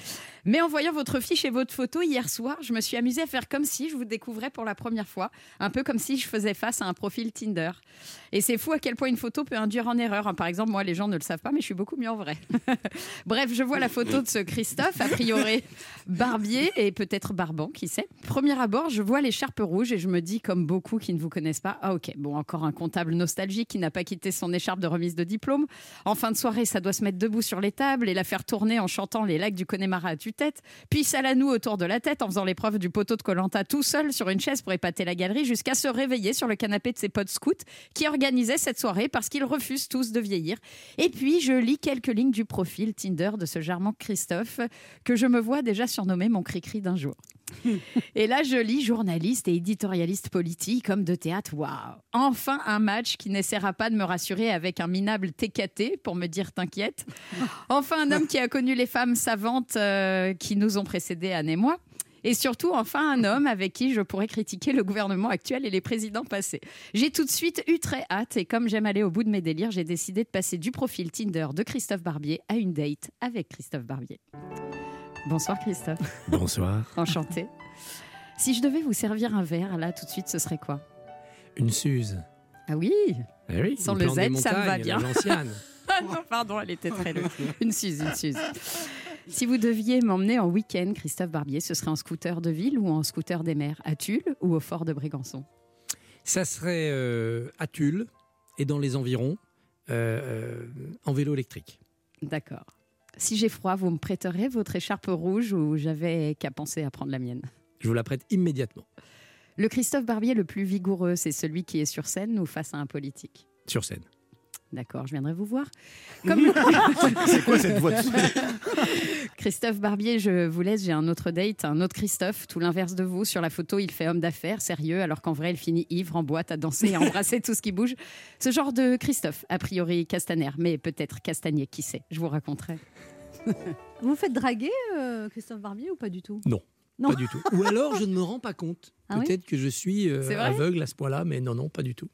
Mais en voyant votre fiche et votre photo hier soir, je me suis amusée à faire comme si je vous découvrais pour la première fois. Un peu comme si je faisais face à un profil Tinder. Et c'est fou à quel point une photo peut induire en erreur. hein. Par exemple, moi, les gens ne le savent pas, mais je suis beaucoup mieux en vrai. Bref, je vois la photo de ce Christophe, a priori barbier et peut-être barbant, qui sait. Premier abord, je vois l'écharpe rouge et je me dis, comme beaucoup qui ne vous connaissent pas, ah ok, bon, encore un comptable nostalgique qui n'a pas quitté son écharpe de remise de diplôme. En fin de soirée, ça doit se mettre debout sur les tables et la faire tourner en chantant les lacs du Connemara à tue-tête, puis Salanou autour de la tête en faisant l'épreuve du poteau de Colanta tout seul sur une chaise pour épater la galerie jusqu'à se réveiller sur le canapé de ses potes scouts qui organisaient cette soirée parce qu'ils refusent tous de vieillir. Et puis, je lis quelques lignes du profil Tinder de ce charmant Christophe que je me vois déjà surnommer mon cri-cri d'un jour. Et là, je lis journaliste et éditorialiste politique, homme de théâtre. Waouh Enfin un match qui n'essaiera pas de me rassurer avec un minable TKT pour me dire t'inquiète. Enfin un homme qui a connu les femmes savantes euh, qui nous ont précédés, Anne et moi. Et surtout, enfin, un homme avec qui je pourrais critiquer le gouvernement actuel et les présidents passés. J'ai tout de suite eu très hâte et comme j'aime aller au bout de mes délires, j'ai décidé de passer du profil Tinder de Christophe Barbier à une date avec Christophe Barbier. Bonsoir Christophe. Bonsoir. Enchanté. Si je devais vous servir un verre, là, tout de suite, ce serait quoi? Une Suze. Ah oui Eh oui, Sans le Z, ça me va bien. la gentiane. Ah non, pardon, elle était très lourde. Une Suze, une Suze. Si vous deviez m'emmener en week-end, Christophe Barbier, ce serait en scooter de ville ou en scooter des mers À Tulle ou au fort de Brégançon? Ça serait euh, à Tulle et dans les environs euh, en vélo électrique. D'accord. Si j'ai froid, vous me prêterez votre écharpe rouge ou j'avais qu'à penser à prendre la mienne? Je vous la prête immédiatement Le Christophe Barbier le plus vigoureux, c'est celui qui est sur scène ou face à un politique? Sur scène. D'accord, je viendrai vous voir. Comme... C'est quoi cette voix de- Christophe Barbier, je vous laisse, j'ai un autre date, un autre Christophe, tout l'inverse de vous. Sur la photo, il fait homme d'affaires, sérieux, alors qu'en vrai, il finit ivre en boîte à danser et à embrasser tout ce qui bouge. Ce genre de Christophe, a priori castaner, mais peut-être castanier, qui sait, je vous raconterai. vous vous faites draguer, euh, Christophe Barbier, ou pas du tout? Non. Non. Pas du tout. Ou alors je ne me rends pas compte. Ah oui? Peut-être que je suis euh, aveugle à ce point-là, mais non, non, pas du tout.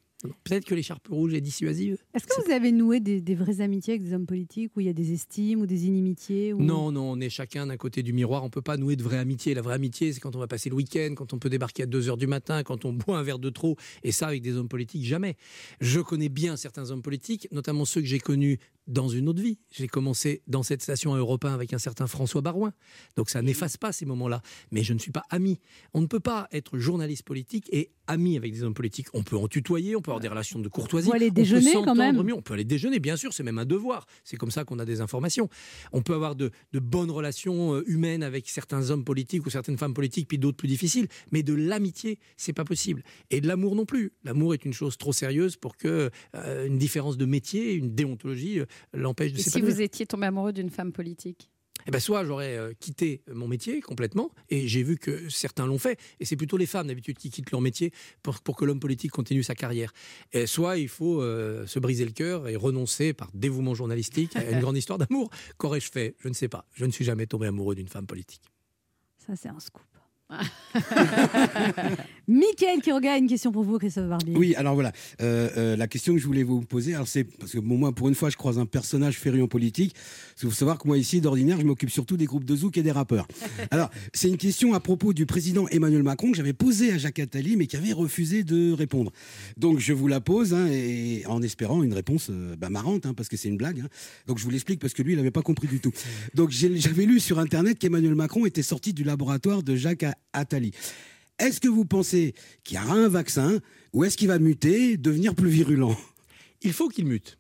Peut-être que l'écharpe rouge est dissuasive. Est-ce que vous avez noué des, des vraies amitiés avec des hommes politiques où il y a des estimes ou des inimitiés ou... Non, non, on est chacun d'un côté du miroir. On peut pas nouer de vraie amitié. La vraie amitié, c'est quand on va passer le week-end, quand on peut débarquer à 2 heures du matin, quand on boit un verre de trop. Et ça, avec des hommes politiques, jamais. Je connais bien certains hommes politiques, notamment ceux que j'ai connus dans une autre vie. J'ai commencé dans cette station à Europe 1 avec un certain François Barouin. Donc ça n'efface pas ces moments-là. Mais je ne suis pas ami. On ne peut pas être journaliste politique et ami avec des hommes politiques. On peut en tutoyer, on peut avoir des relations de courtoisie. Aller on peut déjeuner, quand même. mieux. On peut aller déjeuner, bien sûr, c'est même un devoir. C'est comme ça qu'on a des informations. On peut avoir de, de bonnes relations euh, humaines avec certains hommes politiques ou certaines femmes politiques, puis d'autres plus difficiles. Mais de l'amitié, c'est pas possible. Et de l'amour non plus. L'amour est une chose trop sérieuse pour que euh, une différence de métier, une déontologie euh, l'empêche de Et si vous étiez tombé amoureux d'une femme politique eh ben soit j'aurais euh, quitté mon métier complètement, et j'ai vu que certains l'ont fait, et c'est plutôt les femmes d'habitude qui quittent leur métier pour, pour que l'homme politique continue sa carrière. Et soit il faut euh, se briser le cœur et renoncer par dévouement journalistique à une grande histoire d'amour. Qu'aurais-je fait? Je ne sais pas. Je ne suis jamais tombé amoureux d'une femme politique. Ça, c'est un scoop. Mickaël qui regarde une question pour vous, Christophe Barbier. Oui, alors voilà, euh, euh, la question que je voulais vous poser, alors c'est parce que bon, moi, pour une fois, je croise un personnage féru en politique. Il faut savoir que moi, ici, d'ordinaire, je m'occupe surtout des groupes de zouk et des rappeurs. Alors, c'est une question à propos du président Emmanuel Macron que j'avais posée à Jacques Attali, mais qui avait refusé de répondre. Donc, je vous la pose, hein, et en espérant une réponse euh, bah, marrante, hein, parce que c'est une blague. hein. Donc, je vous l'explique parce que lui, il n'avait pas compris du tout. Donc, j'avais lu sur Internet qu'Emmanuel Macron était sorti du laboratoire de Jacques Attali. Est-ce que vous pensez qu'il y aura un vaccin ou est-ce qu'il va muter, devenir plus virulent? Il faut qu'il mute.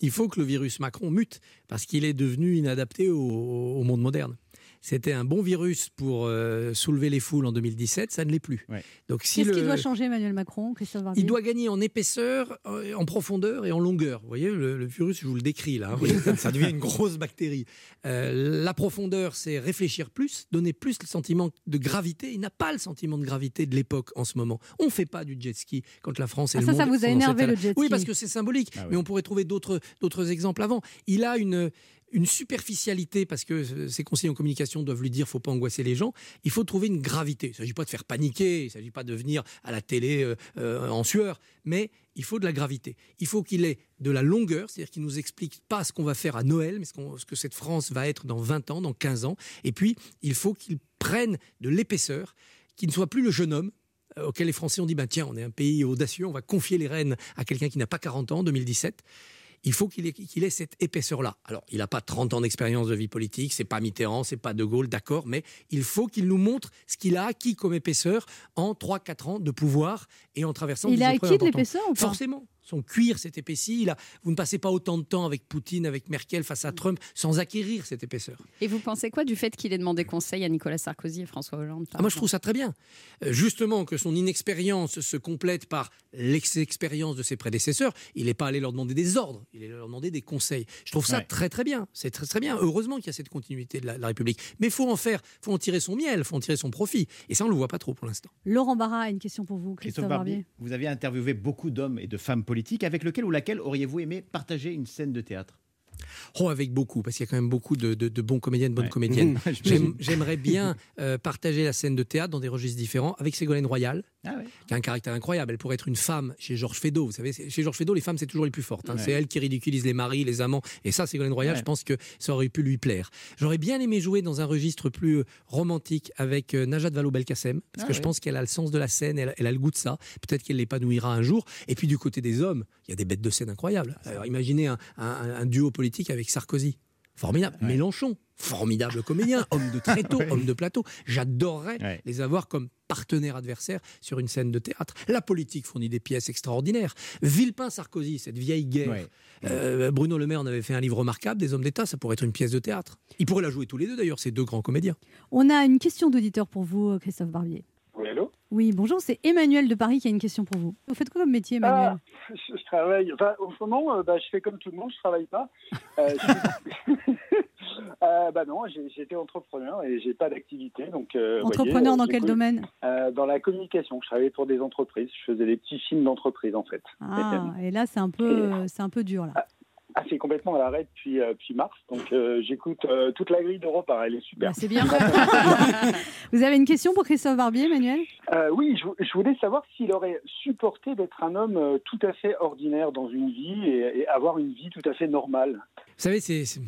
Il faut que le virus Macron mute parce qu'il est devenu inadapté au, au monde moderne. C'était un bon virus pour euh, soulever les foules en 2017, ça ne l'est plus. Donc si Qu'est-ce le- qui doit changer, Emmanuel Macron, il doit gagner en épaisseur, euh, en profondeur et en longueur. Vous voyez, le, le virus, je vous le décris là, hein, voyez, ça, devient une grosse bactérie. Euh, la profondeur, c'est réfléchir plus, donner plus le sentiment de gravité. Il n'a pas le sentiment de gravité de l'époque en ce moment. On ne fait pas du jet ski quand la France et Ah, le ça, monde ça vous a énervé, le jet Oui, ski. parce que c'est symbolique. Ah Mais on pourrait trouver d'autres d'autres exemples avant. Il a une une superficialité parce que ses conseillers en communication doivent lui dire faut pas angoisser les gens. Il faut trouver une gravité. Il ne s'agit pas de faire paniquer, il ne s'agit pas de venir à la télé euh, euh, en sueur, mais il faut de la gravité. Il faut qu'il ait de la longueur, c'est-à-dire qu'il nous explique pas ce qu'on va faire à Noël, mais ce, que cette France va être dans 20 ans, dans 15 ans. Et puis, il faut qu'il prenne de l'épaisseur, qu'il ne soit plus le jeune homme euh, auquel les Français ont dit, bah, tiens, on est un pays audacieux, on va confier les rênes à quelqu'un qui n'a pas 40 ans, en 2017. Il faut qu'il ait, cette épaisseur-là. Alors, il n'a pas 30 ans d'expérience de vie politique, c'est pas Mitterrand, c'est pas De Gaulle, d'accord, mais il faut qu'il nous montre ce qu'il a acquis comme épaisseur en 3-4 ans de pouvoir et en traversant Il des a épreuves acquis de l'épaisseur ou pas? Forcément. Son cuir s'est épaissi. Il a, vous ne passez pas autant de temps avec Poutine, avec Merkel, face à Trump, sans acquérir cette épaisseur. Et vous pensez quoi du fait qu'il ait demandé conseil à Nicolas Sarkozy et François Hollande Ah, moi, je trouve ça très bien. Euh, justement, que son inexpérience se complète par l'expérience de ses prédécesseurs. Il n'est pas allé leur demander des ordres, il est allé leur demander des conseils. Je trouve ça Ouais. très, très bien. C'est très, très bien. Heureusement qu'il y a cette continuité de la, la République. Mais il faut en faire, faut en tirer son miel, faut en tirer son profit. Et ça, on ne le voit pas trop pour l'instant. Laurent Barra a une question pour vous, Christophe Christophe Barbier, Barbier. vous avez interviewé beaucoup d'hommes et de femmes politiques. Avec lequel ou laquelle auriez-vous aimé partager une scène de théâtre? Oh, avec beaucoup, parce qu'il y a quand même beaucoup de, de- de bons comédiens, de bonnes Ouais. comédiennes. J'aimerais bien euh, partager la scène de théâtre dans des registres différents avec Ségolène Royal, Ah ouais. qui a un caractère incroyable. Elle pourrait être une femme chez Georges Feydeau. Vous savez, chez Georges Feydeau, les femmes, c'est toujours les plus fortes. hein. Ouais. C'est elle qui ridiculise les maris, les amants. Et ça, Ségolène Royal, je pense que ça aurait pu lui plaire. J'aurais bien aimé jouer dans un registre plus euh, romantique avec euh, Najat Vallaud-Belkacem, parce Ah que je pense qu'elle a le sens de la scène, elle, elle a le goût de ça. Peut-être qu'elle l'épanouira un jour. Et puis du côté des hommes, il y a des bêtes de scène incroyables. Alors imaginez un, un- un duo politique avec Sarkozy. Formidable. Mélenchon, formidable comédien, homme de tréteau, homme de plateau. J'adorerais Ouais. les avoir comme partenaires adversaires sur une scène de théâtre. La politique fournit des pièces extraordinaires. Villepin-Sarkozy, cette vieille guerre. Ouais. Euh, Bruno Le Maire en avait fait un livre remarquable, Des hommes d'État, ça pourrait être une pièce de théâtre. Ils pourraient la jouer tous les deux d'ailleurs, ces deux grands comédiens. On a une question d'auditeur pour vous, Christophe Barbier. Oui, allô? Oui, bonjour, c'est Emmanuel de Paris qui a une question pour vous. Vous faites quoi comme métier, Emmanuel Ah, je, je travaille. Enfin, au moment, euh, bah, je fais comme tout le monde, je travaille pas. Euh, je- Euh, bah non, j'étais entrepreneur et j'ai pas d'activité. Donc, Entrepreneur voyez, dans quel domaine? Dans la communication. Je travaillais pour des entreprises. Je faisais des petits films d'entreprise, en fait. Ah, et là, c'est un peu, c'est un peu dur, là. Ah, c'est complètement à l'arrêt depuis, euh, depuis mars. Donc, euh, j'écoute euh, toute la grille d'Europe. hein, Elle est super. Bah, c'est bien. Vous avez une question pour Christophe Barbier, Emmanuel? Euh, oui, je, vou- je voulais savoir s'il aurait supporté d'être un homme tout à fait ordinaire dans une vie et, et avoir une vie tout à fait normale. Vous savez, c'est. c'est-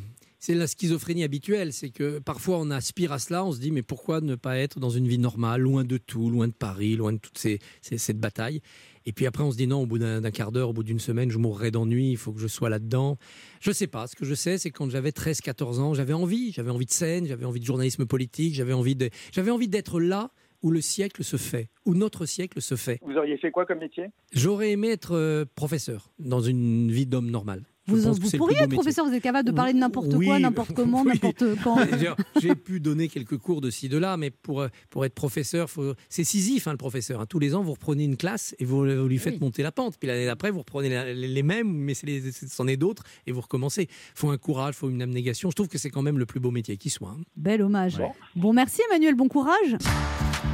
c'est la schizophrénie habituelle, c'est que parfois on aspire à cela, on se dit mais pourquoi ne pas être dans une vie normale, loin de tout, loin de Paris, loin de toute ces, ces- cette bataille? Et puis après on se dit non, au bout d'un quart d'heure, au bout d'une semaine, je mourrai d'ennui, il faut que je sois là-dedans. Je sais pas, ce que je sais, c'est que quand j'avais 13-14 ans, j'avais envie, j'avais envie de scène, j'avais envie de journalisme politique, j'avais envie de, j'avais envie d'être là où le siècle se fait, où notre siècle se fait. Vous auriez fait quoi comme métier? J'aurais aimé être euh, professeur dans une vie d'homme normal. Vous, vous pourriez être professeur, vous êtes capable de parler de n'importe Oui, quoi, n'importe comment, oui. n'importe quand. J'ai pu donner quelques cours de ci, de là, mais pour, pour être professeur, faut... c'est Sisyphe, hein, le professeur. hein. Tous les ans, vous reprenez une classe et vous, vous lui faites monter la pente. Puis l'année d'après, vous reprenez la- les, mêmes, mais c'en est d'autres, et vous recommencez. Il faut un courage, il faut une abnégation. Je trouve que c'est quand même le plus beau métier qui soit. hein. Bel hommage. Bon, merci Emmanuel, bon courage.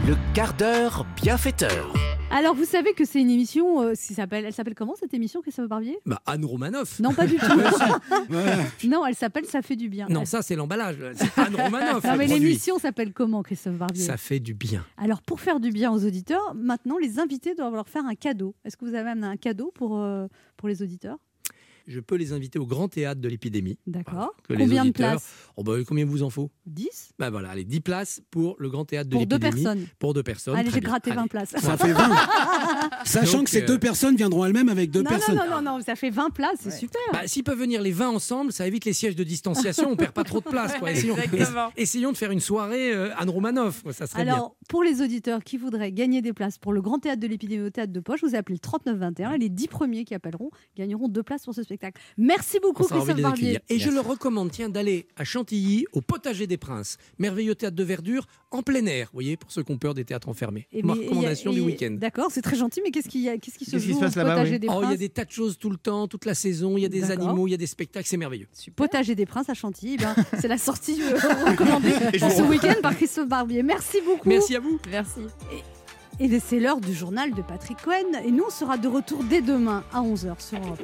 Le quart d'heure bienfaiteur. Alors, vous savez que c'est une émission, euh, qui s'appelle, elle s'appelle comment cette émission, Christophe Barbier? Bah, Anne Romanoff. Non, pas du tout. non, elle s'appelle Ça fait du bien. Non, Elle- ça, c'est l'emballage. C'est Anne Romanoff. Non, le mais produit. l'émission s'appelle comment, Christophe Barbier? Ça fait du bien. Alors, pour faire du bien aux auditeurs, maintenant, les invités doivent leur faire un cadeau. Est-ce que vous avez amené un cadeau pour, euh, pour les auditeurs? Je peux les inviter au Grand Théâtre de l'épidémie. D'accord. que les Combien de places Oh bah, Combien vous en faut? 10 Bah voilà, allez, 10 places pour le Grand Théâtre de Pour deux l'épidémie. personnes. Pour deux personnes. Allez, j'ai gratté 20 Allez. places. Ça fait 20. Sachant Donc, que ces euh, deux personnes viendront elles-mêmes avec deux non, personnes. non, non, non, non, ça fait 20 places, c'est super. Bah, S'ils peuvent venir les 20 ensemble, ça évite les sièges de distanciation, on perd pas trop de place. Quoi. Essayons, Exactement. ess- essayons de faire une soirée euh, Anne Romanoff, ça serait bien. Alors, pour les auditeurs qui voudraient gagner des places pour le Grand Théâtre de l'Épidémie au Théâtre de Poche, vous appelez le 3921 et les 10 premiers qui appelleront gagneront deux places pour ce spectacle. Merci beaucoup, Christophe Barbier. Et je le recommande, tiens, d'aller à Chantilly, au Potager des Princes, merveilleux théâtre de verdure, en plein air, vous voyez, pour ceux qui ont peur des théâtres enfermés. Et Ma mais- et- recommandation et- du week-end. D'accord, c'est très gentil, mais qu'est-ce qui, y a- qu'est-ce qui se joue se passe au là-bas, Potager oui des Oh, il y Princes a des tas de choses tout le temps, toute la saison, il y a des animaux, il y a des spectacles, c'est merveilleux. Potager des Princes à Chantilly, eh ben, c'est la sortie euh, recommandée pour ce week-end par Christophe Barbier. Merci beaucoup. Merci à vous. Merci. Et c'est l'heure du journal de Patrick Cohen. Et nous, on sera de retour dès demain à 11h sur Europe.